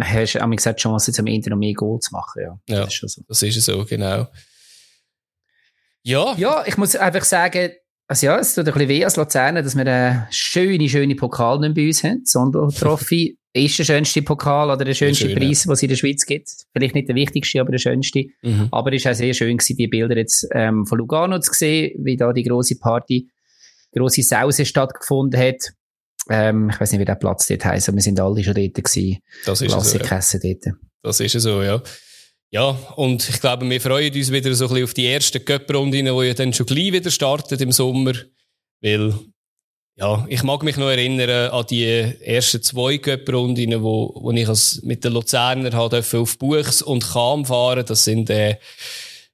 hast du auch gesagt, die Chance, jetzt am Ende noch mehr Goal zu machen. Ja, ja das ist, so. das ist so, genau. Ja. Ja, ich muss einfach sagen, also ja, es tut ein bisschen weh als Luzerner, dass wir eine schöne, schöne Pokal nicht bei uns haben. Sondro-Trophy <laughs> ist der schönste Pokal oder der schönste schön, Preis, ja. was es in der Schweiz gibt. Vielleicht nicht der wichtigste, aber der schönste. Mhm. Aber es ist auch sehr schön gewesen, die Bilder jetzt ähm, von Lugano zu sehen, wie da die große Party, große Sause stattgefunden hat. Ähm, ich weiß nicht, wie der Platz dort heisst, aber wir sind alle schon dort gewesen. Das ist so, ja. dort. Das ist so, ja. Ja, und ich glaube, wir freuen uns wieder so ein bisschen auf die ersten Cup-Runden, die ja dann schon gleich wieder startet im Sommer. Weil, ja, ich mag mich noch erinnern an die ersten zwei Cup-Runden, wo, wo ich als mit den Luzerner halt auf Buchs und Kam fahren. Das sind, äh,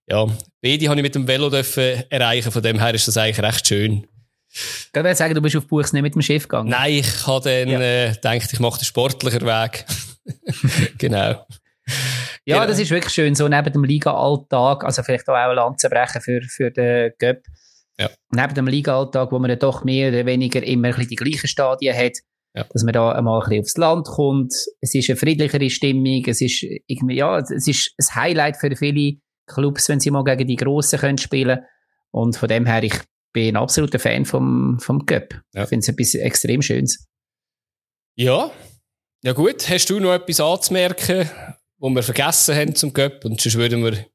ja, beide habe ich mit dem Velo dürfen erreichen. Von dem her ist das eigentlich recht schön. Ich würde sagen, du bist auf Buchs nicht mit dem Schiff gegangen. Nein, ich habe dann ja. äh, gedacht, ich mache den sportlichen Weg. <laughs> genau. Ja, genau. das ist wirklich schön, so neben dem Liga-Alltag, also vielleicht auch eine Lanze brechen für, für den Göpp. Ja. Neben dem Liga-Alltag, wo man dann doch mehr oder weniger immer ein bisschen die gleichen Stadien hat, ja. dass man da einmal ein bisschen aufs Land kommt. Es ist eine friedlichere Stimmung, es ist irgendwie, ja, es ist ein Highlight für viele Clubs, wenn sie mal gegen die Grossen können spielen. Und von dem her, ich bin ein absoluter Fan vom, vom Cup. Ja. Ich finde es etwas extrem Schönes. Ja. Ja gut, hast du noch etwas anzumerken, wo wir vergessen haben zum Cup und sonst würden wir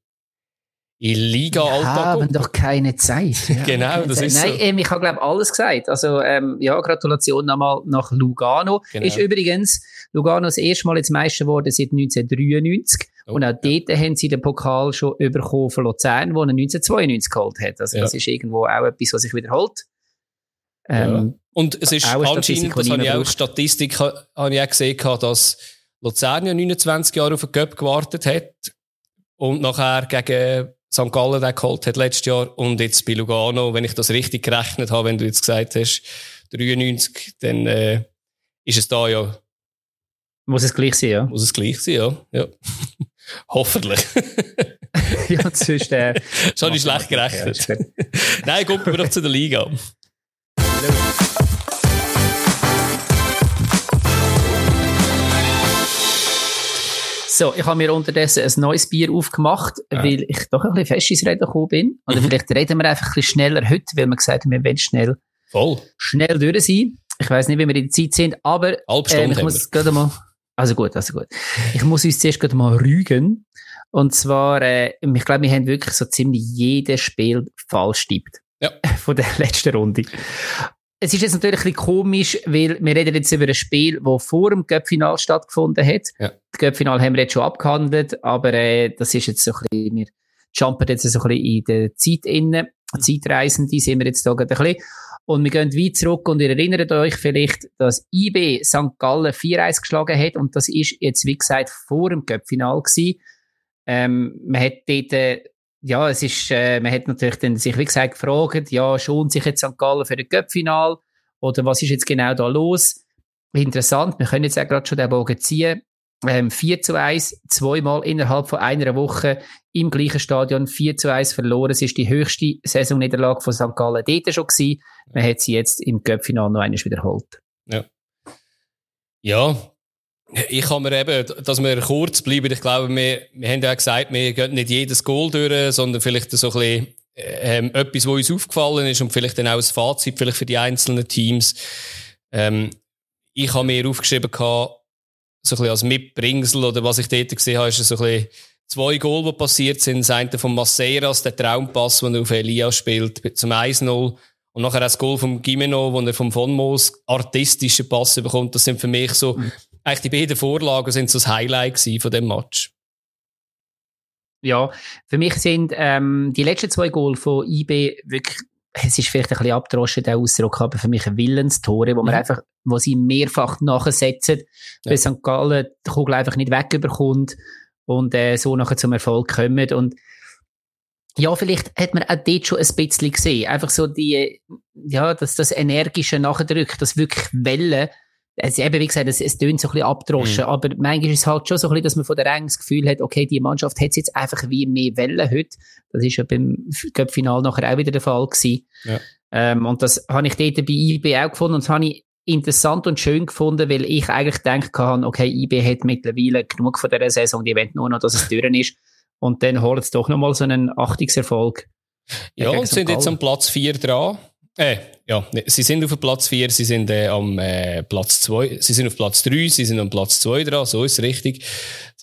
in Liga-Alltag. Wir haben doch keine Zeit. <laughs> Ja, genau, keine das Zeit. ist Nein, so. Ähm, ich habe glaube alles gesagt. Also ähm, ja, Gratulation nochmal nach Lugano. Genau. Ist übrigens Lugano das erste Mal jetzt Meister geworden seit 1993 oh, und auch ja. dort haben sie den Pokal schon bekommen von Luzern, wo er 1992 geholt hat. Also ja. das ist irgendwo auch etwas, was sich wiederholt. Ähm, ja. Und es ist anscheinend, das habe ich auch Statistik habe ich auch gesehen, dass Luzern ja 29 Jahre auf den Cup gewartet hat und nachher gegen St. Gallen den geholt hat letztes Jahr und jetzt bei Lugano, wenn ich das richtig gerechnet habe, wenn du jetzt gesagt hast, 93, dann äh, ist es da ja. Muss es gleich sein, ja? Muss es gleich sein, ja. ja. <laughs> Hoffentlich. <laughs> ja, sonst... Äh, <laughs> habe ich schlecht gerechnet. <laughs> Nein, gucken wir doch zu der Liga. So, ich habe mir unterdessen ein neues Bier aufgemacht, ja. weil ich doch ein bisschen fest ins Reden gekommen bin. Oder mhm. vielleicht reden wir einfach ein bisschen schneller heute, weil wir gesagt haben, wir wollen schnell, Voll. schnell durch sein. Ich weiß nicht, wie wir in der Zeit sind, aber äh, ich muss gerade mal, also gut, also gut. Ich muss uns zuerst gerade mal rügen. Und zwar, äh, ich glaube, wir haben wirklich so ziemlich jedes Spiel falsch tippt. Ja. <laughs> Von der letzten Runde. Es ist jetzt natürlich ein bisschen komisch, weil wir reden jetzt über ein Spiel, das vor dem Cup-Final stattgefunden hat. Ja. Das Cup-Final haben wir jetzt schon abgehandelt, aber äh, das ist jetzt so ein bisschen, wir jumpen jetzt so ein bisschen in der Zeit innen. Zeitreisende sind wir jetzt da gerade ein bisschen. Und wir gehen weit zurück und ihr erinnert euch vielleicht, dass IB St. Gallen 4-1 geschlagen hat und das ist jetzt, wie gesagt, vor dem Cup-Final gewesen. Ähm, man hat dort äh, ja, es ist, äh, man hat natürlich dann sich, wie gesagt, gefragt, ja, schont sich jetzt St. Gallen für den Cup-Final? Oder was ist jetzt genau da los? Interessant, wir können jetzt auch gerade schon den Bogen ziehen. Ähm, 4 zu 1, zweimal innerhalb von einer Woche im gleichen Stadion 4 zu 1 verloren. Es ist die höchste Saisonniederlage von St. Gallen dort schon gewesen. Man hat sie jetzt im Cup-Final noch einmal wiederholt. Ja. Ja, ich kann mir eben, dass wir kurz bleiben, ich glaube, wir, wir haben ja gesagt, wir gehen nicht jedes Goal durch, sondern vielleicht so ein bisschen, ähm, etwas, was uns aufgefallen ist und vielleicht dann auch ein Fazit vielleicht für die einzelnen Teams. Ähm, ich habe mir aufgeschrieben gehabt, so ein bisschen als Mitbringsel oder was ich dort gesehen habe, ist so ein bisschen zwei Goal, die passiert sind. Das eine von Masseras, der Traumpass, den er auf Elias spielt, zum 1-0. Und nachher das Goal vom Gimeno, wo er vom Von Moos artistischen Pass bekommt. Das sind für mich so, mhm eigentlich die beiden Vorlagen sind so das Highlight von dem Match. Ja, für mich sind ähm, die letzten zwei Goal von IB wirklich, es ist vielleicht ein bisschen abgedroschen, der Ausdruck, aber für mich ein Willenstore, wo man mhm. einfach, wo sie mehrfach nachsetzen, ja. weil St. Gallen die Kugel einfach nicht wegbekommt und äh, so nachher zum Erfolg kommen und ja, vielleicht hat man auch dort schon ein bisschen gesehen. Einfach so die, ja, dass das energische Nachdrück, das wirklich Wellen, es, eben, wie gesagt, es, es tönt so ein bisschen abdroschen, mhm. aber manchmal ist es halt schon so ein bisschen, dass man von der Ränge das Gefühl hat, okay, die Mannschaft hat es jetzt einfach wie mehr Wellen heute. Das ist ja beim Cup-Final nachher auch wieder der Fall gewesen. Ja. Ähm, und das habe ich dort bei IB auch gefunden und das habe ich interessant und schön gefunden, weil ich eigentlich gedacht habe, okay, IB hat mittlerweile genug von dieser Saison, die wollen nur noch, dass es durch ist. Und dann holen sie doch nochmal so einen Achtungserfolg. Ja, und sind jetzt am Platz 4 dran. Äh, ja, sie sind auf Platz 4, sie sind äh, am äh, Platz 2, sie sind auf Platz 3, sie sind am Platz 2 dran, so ist es richtig.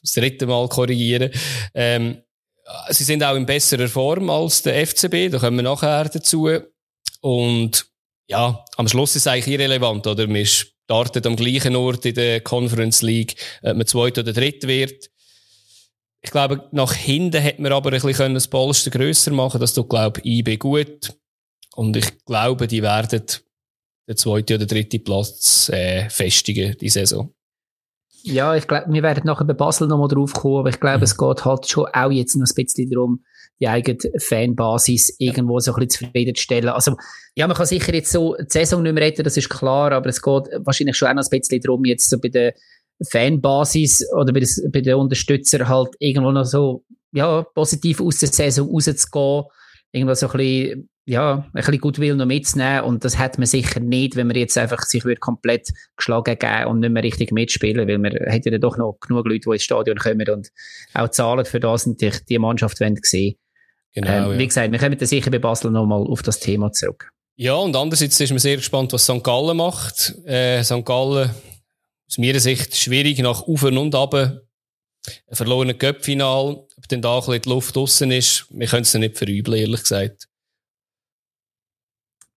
Das dritte Mal korrigieren. Ähm, sie sind auch in besserer Form als der FCB, da kommen wir nachher dazu. Und ja, am Schluss ist es eigentlich irrelevant, oder? Man startet am gleichen Ort in der Conference League, ob man zweit oder dritt wird. Ich glaube, nach hinten hätte man aber ein bisschen das Polster grösser machen Das tut, glaube ich, IB gut. Und ich glaube, die werden den zweiten oder dritten Platz äh, festigen, die Saison. Ja, ich glaube, wir werden nachher bei Basel nochmal drauf kommen, aber ich glaube, mhm. es geht halt schon auch jetzt noch ein bisschen darum, die eigene Fanbasis irgendwo so ein bisschen zufriedenzustellen. Also, ja, man kann sicher jetzt so die Saison nicht mehr retten, das ist klar, aber es geht wahrscheinlich schon auch noch ein bisschen darum, jetzt so bei der Fanbasis oder bei, des, bei den Unterstützern halt irgendwo noch so, ja, positiv aus der Saison rauszugehen, irgendwo so ein bisschen ja, ein bisschen Gutwill noch mitzunehmen. Und das hat man sicher nicht, wenn man jetzt einfach sich wird komplett geschlagen geben und nicht mehr richtig mitspielen, weil man hat ja doch noch genug Leute, die ins Stadion kommen und auch zahlen für das und die, die Mannschaft wollen sehen. Genau, ähm, ja. Wie gesagt, wir kommen dann sicher bei Basel nochmal auf das Thema zurück. Ja, und andererseits ist man sehr gespannt, was St. Gallen macht. Äh, St. Gallen, aus meiner Sicht, schwierig nach Auf und Ab. Ein verlorener Cup-Final, ob dann da ein bisschen die Luft draussen ist, wir können es nicht verübeln, ehrlich gesagt.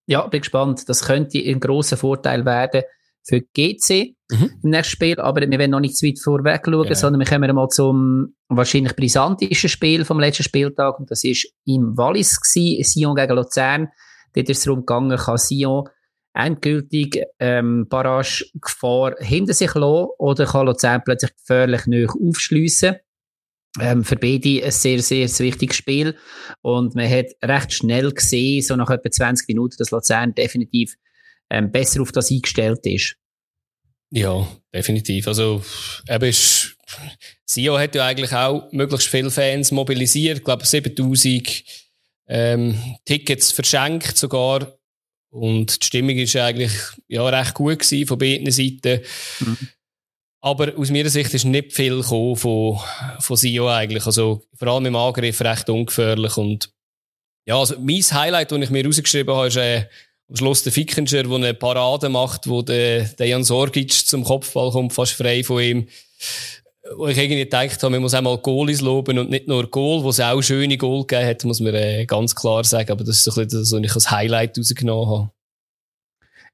Ja, bin gespannt. Das könnte ein großer Vorteil werden für GC mhm. im nächsten Spiel, aber wir werden noch nicht zu weit vorweg schauen, genau. sondern wir kommen mal zum wahrscheinlich brisantesten Spiel vom letzten Spieltag und das ist im Wallis gewesen, Sion gegen Luzern. Dort ist es darum gegangen, kann Sion endgültig ähm, Barrage-Gefahr hinter sich lassen oder kann Luzern plötzlich gefährlich nicht aufschliessen. Ähm, für beide ein sehr, sehr wichtiges Spiel. Und man hat recht schnell gesehen, so nach etwa 20 Minuten, dass Luzern definitiv ähm, besser auf das eingestellt ist. Ja, definitiv. Also, eben ist, Sio hat ja eigentlich auch möglichst viele Fans mobilisiert. Ich glaube, 7000 ähm, Tickets verschenkt sogar. Und die Stimmung ist eigentlich ja, recht gut gewesen von beiden Seiten. Mhm. Aber aus meiner Sicht ist nicht viel gekommen von, von Sio eigentlich. Also, vor allem im Angriff recht ungefährlich. Und, ja, also, mein Highlight, das ich mir rausgeschrieben habe, ist, äh, am Schluss der Fickinger, der eine Parade macht, wo der, der Jan Sorgic zum Kopfball kommt, fast frei von ihm. Wo ich irgendwie gedacht habe, man muss auch mal Goalies loben und nicht nur Goal, wo es auch schöne Goal gegeben hat, muss man äh, ganz klar sagen. Aber das ist so ein bisschen das, was ich als Highlight rausgenommen habe.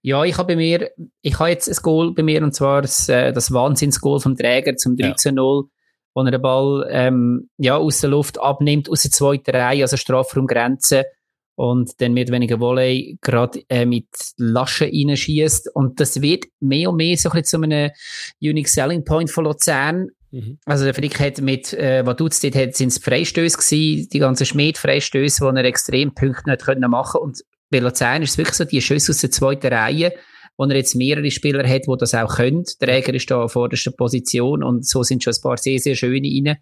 Ja, ich habe bei mir, ich habe jetzt ein Goal bei mir und zwar das, äh, das Wahnsinnsgoal vom Träger zum 13-0, ja. wo er den Ball ähm, ja, aus der Luft abnimmt, aus der zweiten Reihe, also Strafraumgrenze und dann mit weniger Volley gerade äh, mit Laschen reinschießt und das wird mehr und mehr so ein bisschen zu einem Unique Selling Point von Luzern. Mhm. Also der Frick hat mit, äh, was tut's dort, hat, sind es Freistöße gewesen, die ganzen Schmied-Freistöße, die er extrem Punkte nicht können machen und bei Luzern ist es wirklich so, die Schüsse aus der zweiten Reihe, wo er jetzt mehrere Spieler hat, die das auch können. Der Träger ist da an vorderster Position und so sind schon ein paar sehr, sehr schöne rein.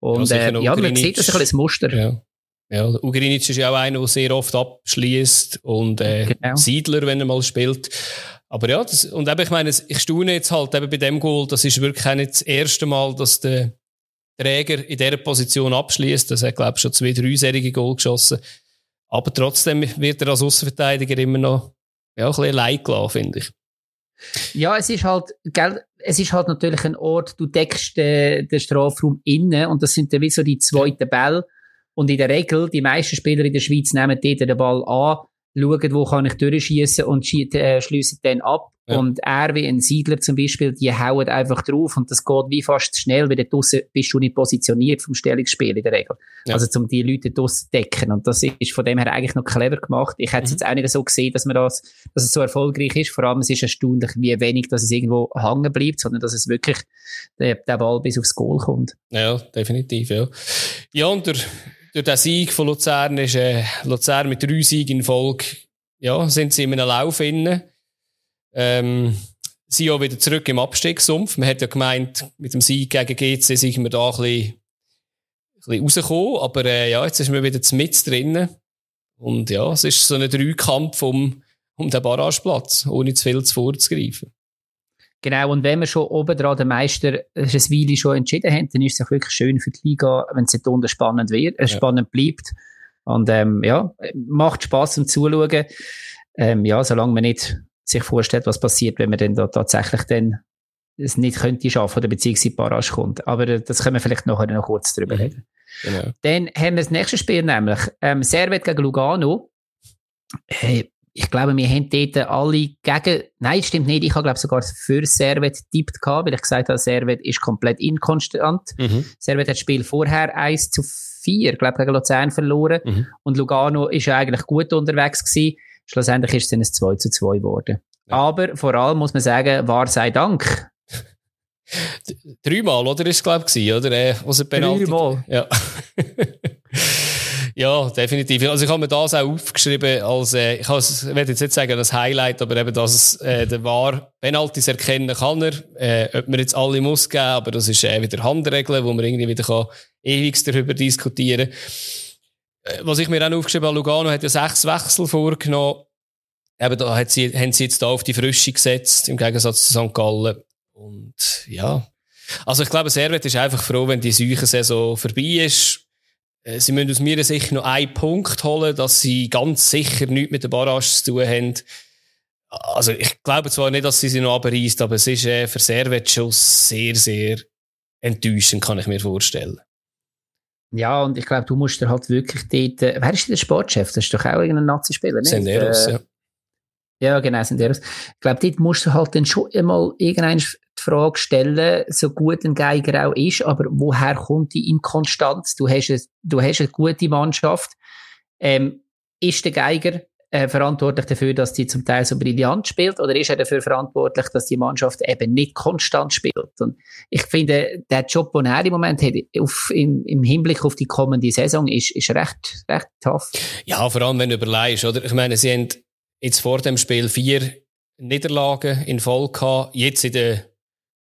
Und ja, äh, ja man sieht das ein bisschen Muster. Ja. Ja, Ugrinic ist ja auch einer, der sehr oft abschließt und äh, genau. Siedler, wenn er mal spielt. Aber ja, das, und eben, ich meine, ich staune jetzt halt eben bei dem Goal, das ist wirklich auch nicht das erste Mal, dass der Träger in dieser Position abschließt. Das hat, glaube ich, schon zwei, drei Serien Goal geschossen. Aber trotzdem wird er als Außenverteidiger immer noch ja, ein bisschen allein gelassen, finde ich. Ja, es ist halt, gell, es ist halt natürlich ein Ort, du deckst den, den Strafraum innen und das sind dann wie so die zweiten Bälle. Und in der Regel, die meisten Spieler in der Schweiz nehmen dort den Ball an, schauen, wo kann ich durchschießen und äh, schliessen dann ab. Ja. Und er wie ein Siedler zum Beispiel, die hauen einfach drauf und das geht wie fast schnell, weil draussen bist du nicht positioniert vom Stellungsspiel in der Regel. Ja. Also um die Leute draussen decken. Und das ist von dem her eigentlich noch clever gemacht. Ich hätte es mhm. jetzt auch nicht so gesehen, dass man das, dass es so erfolgreich ist. Vor allem es ist erstaunlich, wie wenig, dass es irgendwo hängen bleibt, sondern dass es wirklich der, der Ball bis aufs Goal kommt. Ja, definitiv, ja. Ja, und der durch den Sieg von Luzern ist äh, Luzern mit drei Siegen in Folge, ja, sind sie in einem Lauf inne. Ähm, sind ja wieder zurück im Abstiegssumpf. Man hat ja gemeint, mit dem Sieg gegen GC sind wir da ein bisschen, ein bisschen rausgekommen. Aber äh, ja, jetzt ist man wieder mit drinnen. Und ja, es ist so ein Dreikampf um, um den Barrageplatz, ohne zu viel zu vorzugreifen. Genau, und wenn wir schon oben dran den Meister ein Weile schon entschieden haben, dann ist es auch wirklich schön für die Liga, wenn es unten spannend wird, äh, spannend ja. bleibt. Und ähm, ja, macht Spaß zum Zuschauen. Ähm, ja, solange man nicht sich vorstellt, was passiert, wenn man dann da tatsächlich dann es nicht könnte schaffen oder beziehungsweise Barrage kommt. Aber äh, das können wir vielleicht nachher noch kurz drüber mhm. reden. Genau. Dann haben wir das nächste Spiel nämlich, ähm, Servet gegen Lugano. Hey, ich glaube, wir haben dort alle gegen, nein, stimmt nicht, ich habe glaube sogar für Servet tippt gehabt, weil ich gesagt habe, Servet ist komplett inkonstant. Mhm. Servet hat das Spiel vorher 1 zu 4, glaube gegen Luzern verloren. Mhm. Und Lugano ist ja eigentlich gut unterwegs gewesen. Schlussendlich ist es dann ein 2 zu 2 geworden. Ja. Aber vor allem muss man sagen, war sei Dank. <laughs> Dreimal, oder? Ist es, glaube ich, oder? Äh, was ein Penalty. Dreimal. Ja. <laughs> Ja, definitiv. Also ich habe mir das auch aufgeschrieben als, äh, ich werde jetzt nicht sagen das Highlight, aber eben, dass äh, der war Penalties erkennen kann er, äh, ob man jetzt alle muss geben, aber das ist äh, wieder Handregeln, wo man irgendwie wieder kann ewig darüber diskutieren. Äh, was ich mir auch aufgeschrieben habe, Lugano hat ja sechs Wechsel vorgenommen. Eben da hat sie, haben sie jetzt da auf die Frische gesetzt, im Gegensatz zu St. Gallen. Und ja, also ich glaube, Servet ist einfach froh, wenn die Saison vorbei ist sie müssen aus meiner Sicht noch einen Punkt holen, dass sie ganz sicher nichts mit der Barrage zu tun haben. Also, ich glaube zwar nicht, dass sie sie noch abreißt, aber es ist äh, für Servet schon sehr, sehr enttäuschend, kann ich mir vorstellen. Ja, und ich glaube, du musst dir halt wirklich dort, äh, wer ist der Sportchef? Das ist doch auch irgendein Nazi-Spieler, nicht? Senderos, äh, ja. Ja, genau, Senderos. Ich glaube, dort musst du halt dann schon einmal irgendeinen die Frage stellen, so gut ein Geiger auch ist, aber woher kommt die Inkonstanz? Du hast, eine, du hast eine gute Mannschaft. Ähm, ist der Geiger äh, verantwortlich dafür, dass die zum Teil so brillant spielt, oder ist er dafür verantwortlich, dass die Mannschaft eben nicht konstant spielt? Und ich finde, der Job, den er im Moment hat, auf, im, im Hinblick auf die kommende Saison, ist, ist recht, recht tough. Ja, vor allem, wenn du überlegst, oder? Ich meine, sie haben jetzt vor dem Spiel vier Niederlagen in Folge gehabt, jetzt in der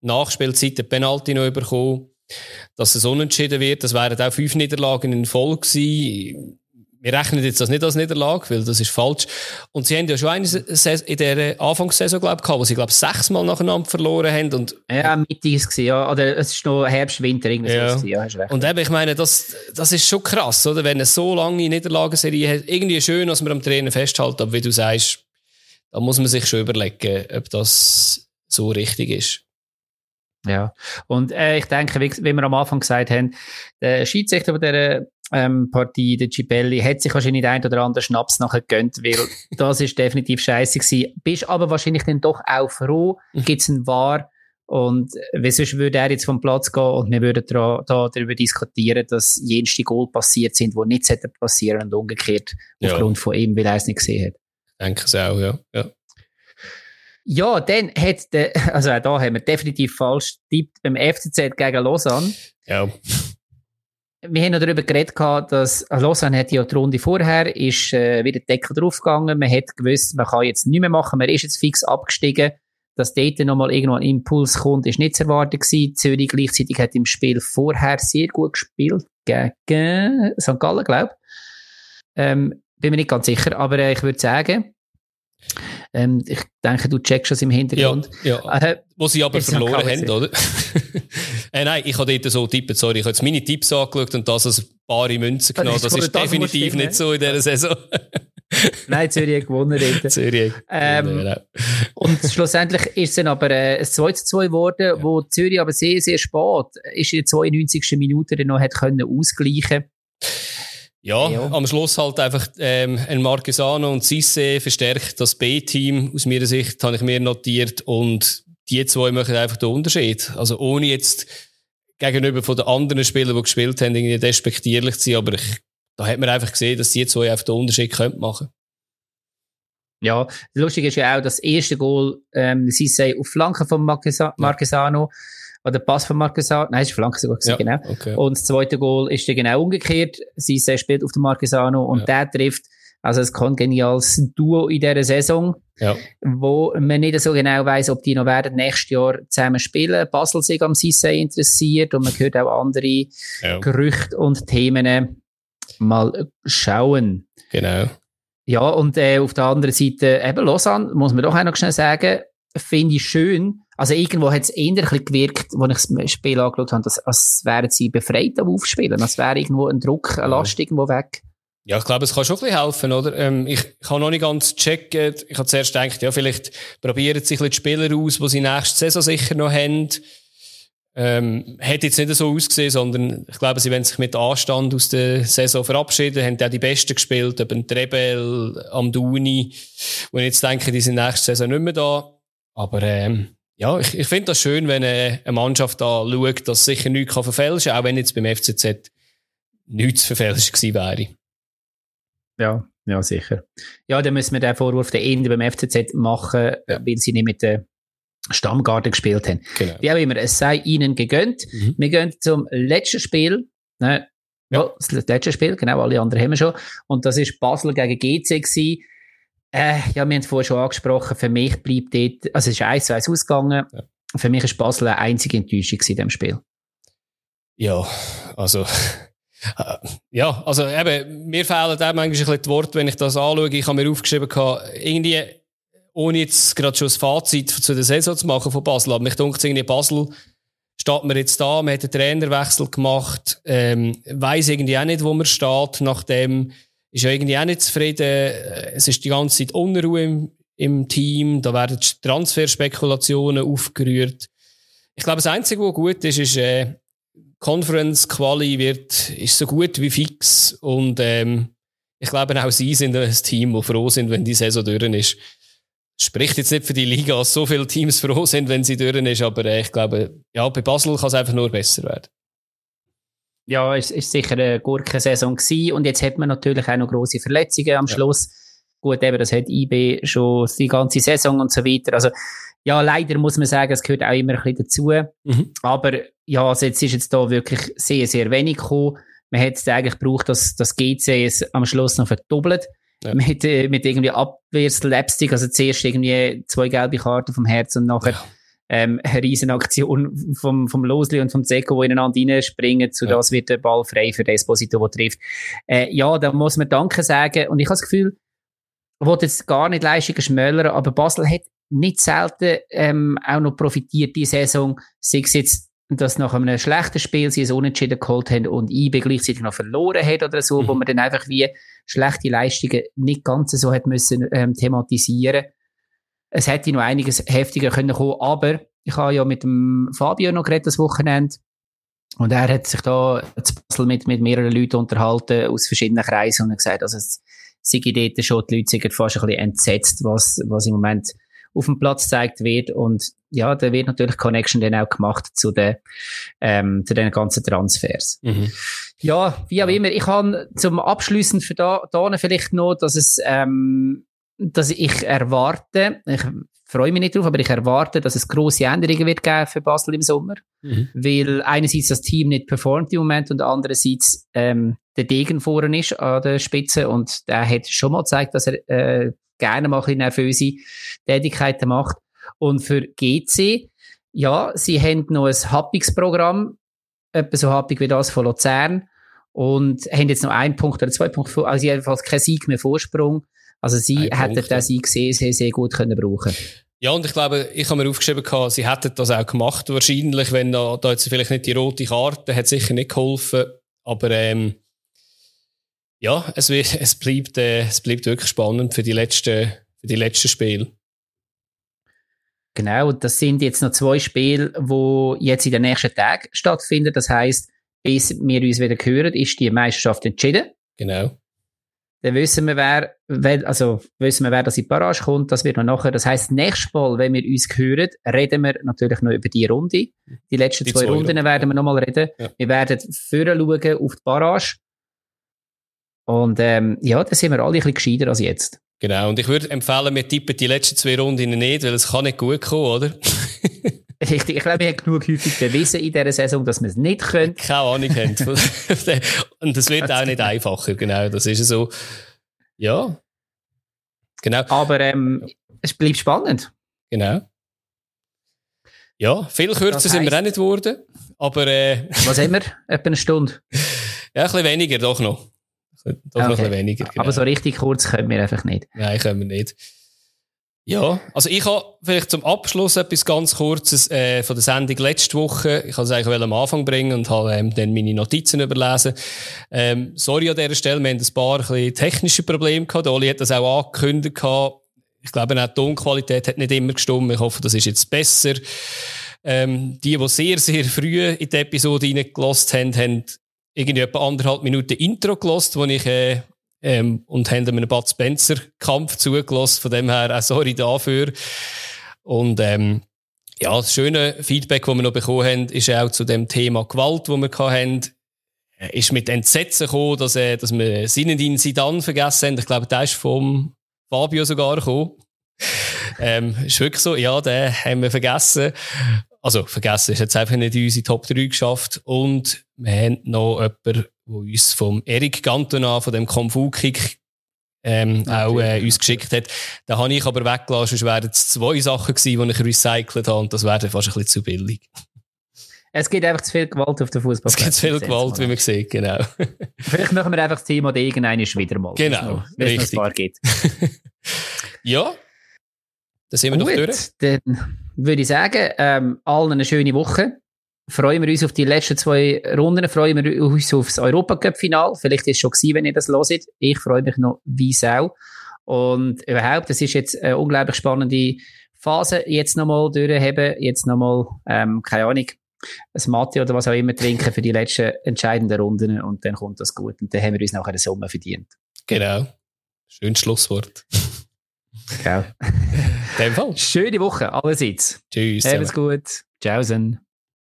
Nachspielzeit den Penalty noch bekommen, dass es unentschieden wird. Das wären auch fünf Niederlagen in Folge gewesen. Wir rechnen jetzt das nicht als Niederlage, weil das ist falsch. Und sie haben ja schon eine Saison, in der Anfangssaison, glaube ich, gehabt, wo sie, glaube ich, sechsmal nacheinander verloren haben. Und ja, Mitte ist es, ja. Oder es ist noch Herbst, Winter, irgendwie ja. so. Ja, hast recht. Und eben, ich meine, das, das ist schon krass, oder? Wenn eine so lange Niederlagenserie hat. Irgendwie schön, dass man am Trainer festhält, aber wie du sagst, da muss man sich schon überlegen, ob das so richtig ist. Ja, und äh, ich denke, wie, wie wir am Anfang gesagt haben, der Schiedsrichter von dieser ähm, Partie, der Cibelli, hat sich wahrscheinlich ein oder anderen Schnaps nachher gegönnt, weil <laughs> das ist definitiv scheiße gewesen. Bist aber wahrscheinlich dann doch auch froh, gibt's einen Wahr und sonst würde er jetzt vom Platz gehen und wir würden da, da darüber diskutieren, dass jenste Goal passiert sind, die nicht passieren und umgekehrt ja. aufgrund von ihm, weil er es nicht gesehen hat. Ich denke es auch, ja. ja. Ja, dann hat der, <laughs> also auch da haben wir definitiv falsch getippt beim FCZ gegen Lausanne. Ja. Wir haben noch darüber geredet, dass Lausanne hat ja die Runde vorher ist äh, wieder Deckel draufgegangen. Man hat gewusst, man kann jetzt nicht mehr machen. Man ist jetzt fix abgestiegen. Dass dort nochmal irgendwo ein Impuls kommt, ist nicht zu erwarten gewesen. Zürich gleichzeitig hat im Spiel vorher sehr gut gespielt gegen St. Gallen, glaube ich. Ähm, bin mir nicht ganz sicher, aber äh, ich würde sagen, ähm, ich denke, du checkst das im Hintergrund. Ja, ja. Äh, Wo sie aber verloren haben, oder? <laughs> äh, nein, ich habe dort so tippt, sorry. Ich habe jetzt meine Tipps angeschaut und das als bare Münze genommen. Das, das ist definitiv nicht so in dieser Saison. <laughs> Nein, Zürich gewonnen. <laughs> Zürich ähm, Und schlussendlich ist es dann aber äh, ein 2 zu 2 geworden, ja. wo Zürich aber sehr, sehr spät ist in der 92. Minute dann noch hat können ausgleichen ja, ja, am Schluss halt einfach ähm, ein Marquesano und Cisse verstärkt das B-Team. Aus meiner Sicht habe ich mir notiert und die zwei machen einfach den Unterschied. Also ohne jetzt gegenüber von den anderen Spielern, die gespielt haben, irgendwie despektierlich zu sein, aber ich, da hat man einfach gesehen, dass die zwei einfach den Unterschied können machen ja, lustig ist ja auch, das erste Goal, ähm, Cisse auf Flanke von Marquesano, ja oder Pass von Marquesano, nein, es ist Flanke sogar gewesen, ja, genau. Okay. Und das zweite Goal ist dann genau umgekehrt. Sisse spielt auf den Marquesano und ja. der trifft. Also ein kongeniales Duo in dieser Saison, Ja. wo man nicht so genau weiß, ob die noch werden nächstes Jahr zusammen spielen. Basel sich am Sisse interessiert und man hört auch andere Ja. Gerüchte und Themen. Mal schauen. Genau. Ja, und äh, auf der anderen Seite, eben Lausanne, muss man doch auch noch schnell sagen, finde ich schön. Also irgendwo hat es eher ein bisschen gewirkt, als ich das Spiel angeschaut habe, dass, als wären sie befreit am Aufspielen. Als wäre irgendwo ein Druck, eine Last irgendwo weg. Ja, ich glaube, es kann schon ein bisschen helfen, oder? Ähm, ich, ich habe noch nicht ganz checken. Ich habe zuerst gedacht, ja, vielleicht probieren bisschen die Spieler aus, die sie nächste Saison sicher noch haben. Ähm, hat jetzt nicht so ausgesehen, sondern ich glaube, sie werden sich mit Anstand aus der Saison verabschieden, haben auch die Besten gespielt, eben Trebel, Amduni, wo ich jetzt denke, die sind nächste Saison nicht mehr da. Aber ähm, ja, ich, ich finde das schön, wenn äh, eine Mannschaft da schaut, dass sicher nichts kann verfälschen kann, auch wenn jetzt beim FCZ nichts zu verfälschen gewesen wäre. Ja, ja, sicher. Ja, dann müssen wir den Vorwurf der Ende beim FCZ machen, Ja. weil sie nicht mit der Stammgarde gespielt haben. Genau. Wie auch immer, es sei ihnen gegönnt. Mhm. Wir gehen zum letzten Spiel. Ne? Ja. das letzte Spiel, genau, alle anderen haben wir schon. Und das ist Basel gegen GC gewesen. Äh, ja, wir haben es vorher schon angesprochen, für mich bleibt dort, also es ist 1 zu 1 ausgegangen. Ja. Für mich ist Basel eine einzige Enttäuschung in diesem Spiel. Ja, also, <laughs> äh, ja, also eben, mir fehlen auch manchmal ein bisschen die Worte, wenn ich das anschaue. Ich habe mir aufgeschrieben, irgendwie, ohne jetzt gerade schon das Fazit zu der Saison zu machen von Basel, aber mich denkt irgendwie, Basel steht man jetzt da, man hat einen Trainerwechsel gemacht, ähm, weiss irgendwie auch nicht, wo man steht, nachdem ist ja irgendwie auch nicht zufrieden, Äh, es ist die ganze Zeit Unruhe im, im Team, da werden Transferspekulationen aufgerührt. Ich glaube, das Einzige, was gut ist, ist, äh, Conference Quali wird, ist so gut wie fix und ähm, ich glaube auch sie sind ein Team, das froh sind, wenn die Saison durch ist. Spricht jetzt nicht für die Liga, dass so viele Teams froh sind, wenn sie durch ist, aber äh, ich glaube, ja, bei Basel kann es einfach nur besser werden. Ja, es ist sicher eine Gurkensaison gewesen. Und jetzt hat man natürlich auch noch grosse Verletzungen am Ja. Schluss. Gut, eben, das hat IB schon die ganze Saison und so weiter. Also, ja, leider muss man sagen, es gehört auch immer ein bisschen dazu. Mhm. Aber, ja, also jetzt ist jetzt da wirklich sehr, sehr wenig gekommen. Man hätte es eigentlich gebraucht, dass das GC es am Schluss noch verdoppelt. Ja. Mit, äh, mit irgendwie Abwehrslapstick, also zuerst irgendwie zwei gelbe Karten vom Herz und nachher Ja. Ähm, eine Riesenaktion vom, vom Losli und vom Zeko, die ineinander reinspringen. Zu Ja. das wird der Ball frei für Esposito, der trifft. Äh, ja, da muss man Danke sagen. Und ich habe das Gefühl, ich will jetzt gar nicht Leistungen schmälern, aber Basel hat nicht selten ähm, auch noch profitiert die Saison, sei es jetzt, dass nach einem schlechten Spiel sie es unentschieden geholt haben und IB gleichzeitig noch verloren hat oder so, Mhm. wo man dann einfach wie schlechte Leistungen nicht ganz so hat müssen ähm, thematisieren. Es hätte noch einiges heftiger können kommen, aber ich habe ja mit dem Fabio noch geredet das Wochenende und er hat sich da Basel mit, mit mehreren Leuten unterhalten aus verschiedenen Kreisen und hat gesagt, also es sei dort schon, die Leute sind fast ein bisschen entsetzt, was, was im Moment auf dem Platz gezeigt wird und ja, da wird natürlich Connection dann auch gemacht zu den, ähm, zu den ganzen Transfers. Mhm. Ja, wie auch immer. Ich habe zum Abschließen für da, da vielleicht noch, dass es, ähm, dass ich erwarte, ich freue mich nicht drauf, aber ich erwarte, dass es grosse Änderungen wird geben für Basel im Sommer. Mhm. Weil einerseits das Team nicht performt im Moment und andererseits, ähm, der Degen vorne ist an der Spitze und der hat schon mal gezeigt, dass er, äh, gerne mal ein bisschen nervöse Tätigkeiten macht. Und für GC, ja, sie haben noch ein Happungsprogramm, etwa so happig wie das von Luzern und haben jetzt noch einen Punkt oder zwei Punkte, vor- also jedenfalls kein Sieg mehr Vorsprung. Also sie Ein hätten Punkt, den ja. Sieg sehr, gut können brauchen. Ja, und ich glaube, ich habe mir aufgeschrieben, gehabt, sie hätten das auch gemacht, wahrscheinlich, wenn da, da jetzt vielleicht nicht die rote Karte, hat sicher nicht geholfen, aber ähm, ja, es, wird, <laughs> es, bleibt, äh, es bleibt wirklich spannend für die letzten, für die letzten Spiele. Genau, und das sind jetzt noch zwei Spiele, wo jetzt in den nächsten Tagen stattfinden. Das heißt, bis wir uns wieder hören, ist die Meisterschaft entschieden. Genau. Dann wissen wir, wer, also wissen wir, wer das in die Barrage kommt. Das wird noch nachher. Das heißt, nächstes Mal, wenn wir uns hören, reden wir natürlich noch über die Runde. Die letzten Die zwei, zwei Runden Runden, werden wir nochmal reden. Ja. Wir werden vorher schauen auf die Barrage. Und ähm, ja, da sind wir alle ein bisschen gescheiter als jetzt. Genau. Und ich würde empfehlen, wir tippen die letzten zwei Runden nicht, weil es kann nicht gut kommen, oder? <laughs> Richtig, ich glaube, wir haben genug häufig bewiesen in dieser Saison, dass wir es nicht können. Keine Ahnung haben. <laughs> Und es wird auch nicht einfacher, genau. Das ist so. Ja. Genau. Aber ähm, es bleibt spannend. Genau. Ja, viel kürzer sind wir auch nicht geworden. Aber, äh, <laughs> Was haben wir? Etwa eine Stunde? ja, ein bisschen weniger, doch noch. Doch okay. noch ein bisschen weniger. Genau. Aber so richtig kurz können wir einfach nicht. Nein, können wir nicht. Ja, also ich habe vielleicht zum Abschluss etwas ganz Kurzes äh, von der Sendung letzte Woche. Ich wollte es eigentlich am Anfang bringen und habe ähm, dann meine Notizen überlesen. Ähm, sorry an dieser Stelle, wir haben ein paar ein technische Probleme gehabt. Oli hat das auch angekündigt gehabt. Ich glaube, auch die Tonqualität hat nicht immer gestimmt. Ich hoffe, das ist jetzt besser. Ähm, die, die sehr, sehr früh in die Episode reingelost haben, haben irgendwie etwa anderthalb Minuten Intro gelost, wo ich äh, ähm, und haben einem Bud Spencer Kampf zugelassen. Von dem her auch sorry dafür. Und ähm, ja, das schöne Feedback, das wir noch bekommen haben, ist auch zu dem Thema Gewalt, wo wir hatten, ist mit Entsetzen gekommen, dass, äh, dass wir Sinedin Sidan vergessen haben. Ich glaube, der ist vom Fabio sogar gekommen. ähm, ist wirklich so, ja, den haben wir vergessen. Also, vergessen, ist jetzt einfach nicht in unsere Top 3 geschafft. Und wir haben noch jemanden, der uns vom Erik Gantona, von dem Konfu-Kick, ähm, auch äh, uns geschickt hat. Da habe ich aber weggelassen, sonst wären es zwei Sachen gewesen, die ich recycelt habe und das wäre fast ein bisschen zu billig. Es gibt einfach zu viel Gewalt auf der Fußball. Es gibt zu viel Gewalt, wie man sieht, genau. Vielleicht machen wir einfach das Thema irgendein wieder mal. Genau, wenn es noch ein paar gibt. <laughs> ja, dann sind wir Gut, noch durch. Dann würde ich sagen, ähm, allen eine schöne Woche. Freuen wir uns auf die letzten zwei Runden, freuen wir uns auf das Europacup-Final. Vielleicht ist es schon gewesen, wenn ihr das hört. Ich freue mich noch wie Sau. Und überhaupt, das ist jetzt eine unglaublich spannende Phase. Jetzt nochmal durchheben, jetzt nochmal, ähm, keine Ahnung, ein Mate oder was auch immer trinken für die letzten entscheidenden Runden und dann kommt das gut. Und dann haben wir uns nachher eine Summe verdient. Genau. Schönes Schlusswort. <laughs> Genau. In dem Fall. Schöne Woche allerseits. Tschüss. Alles gut. Tschaußen.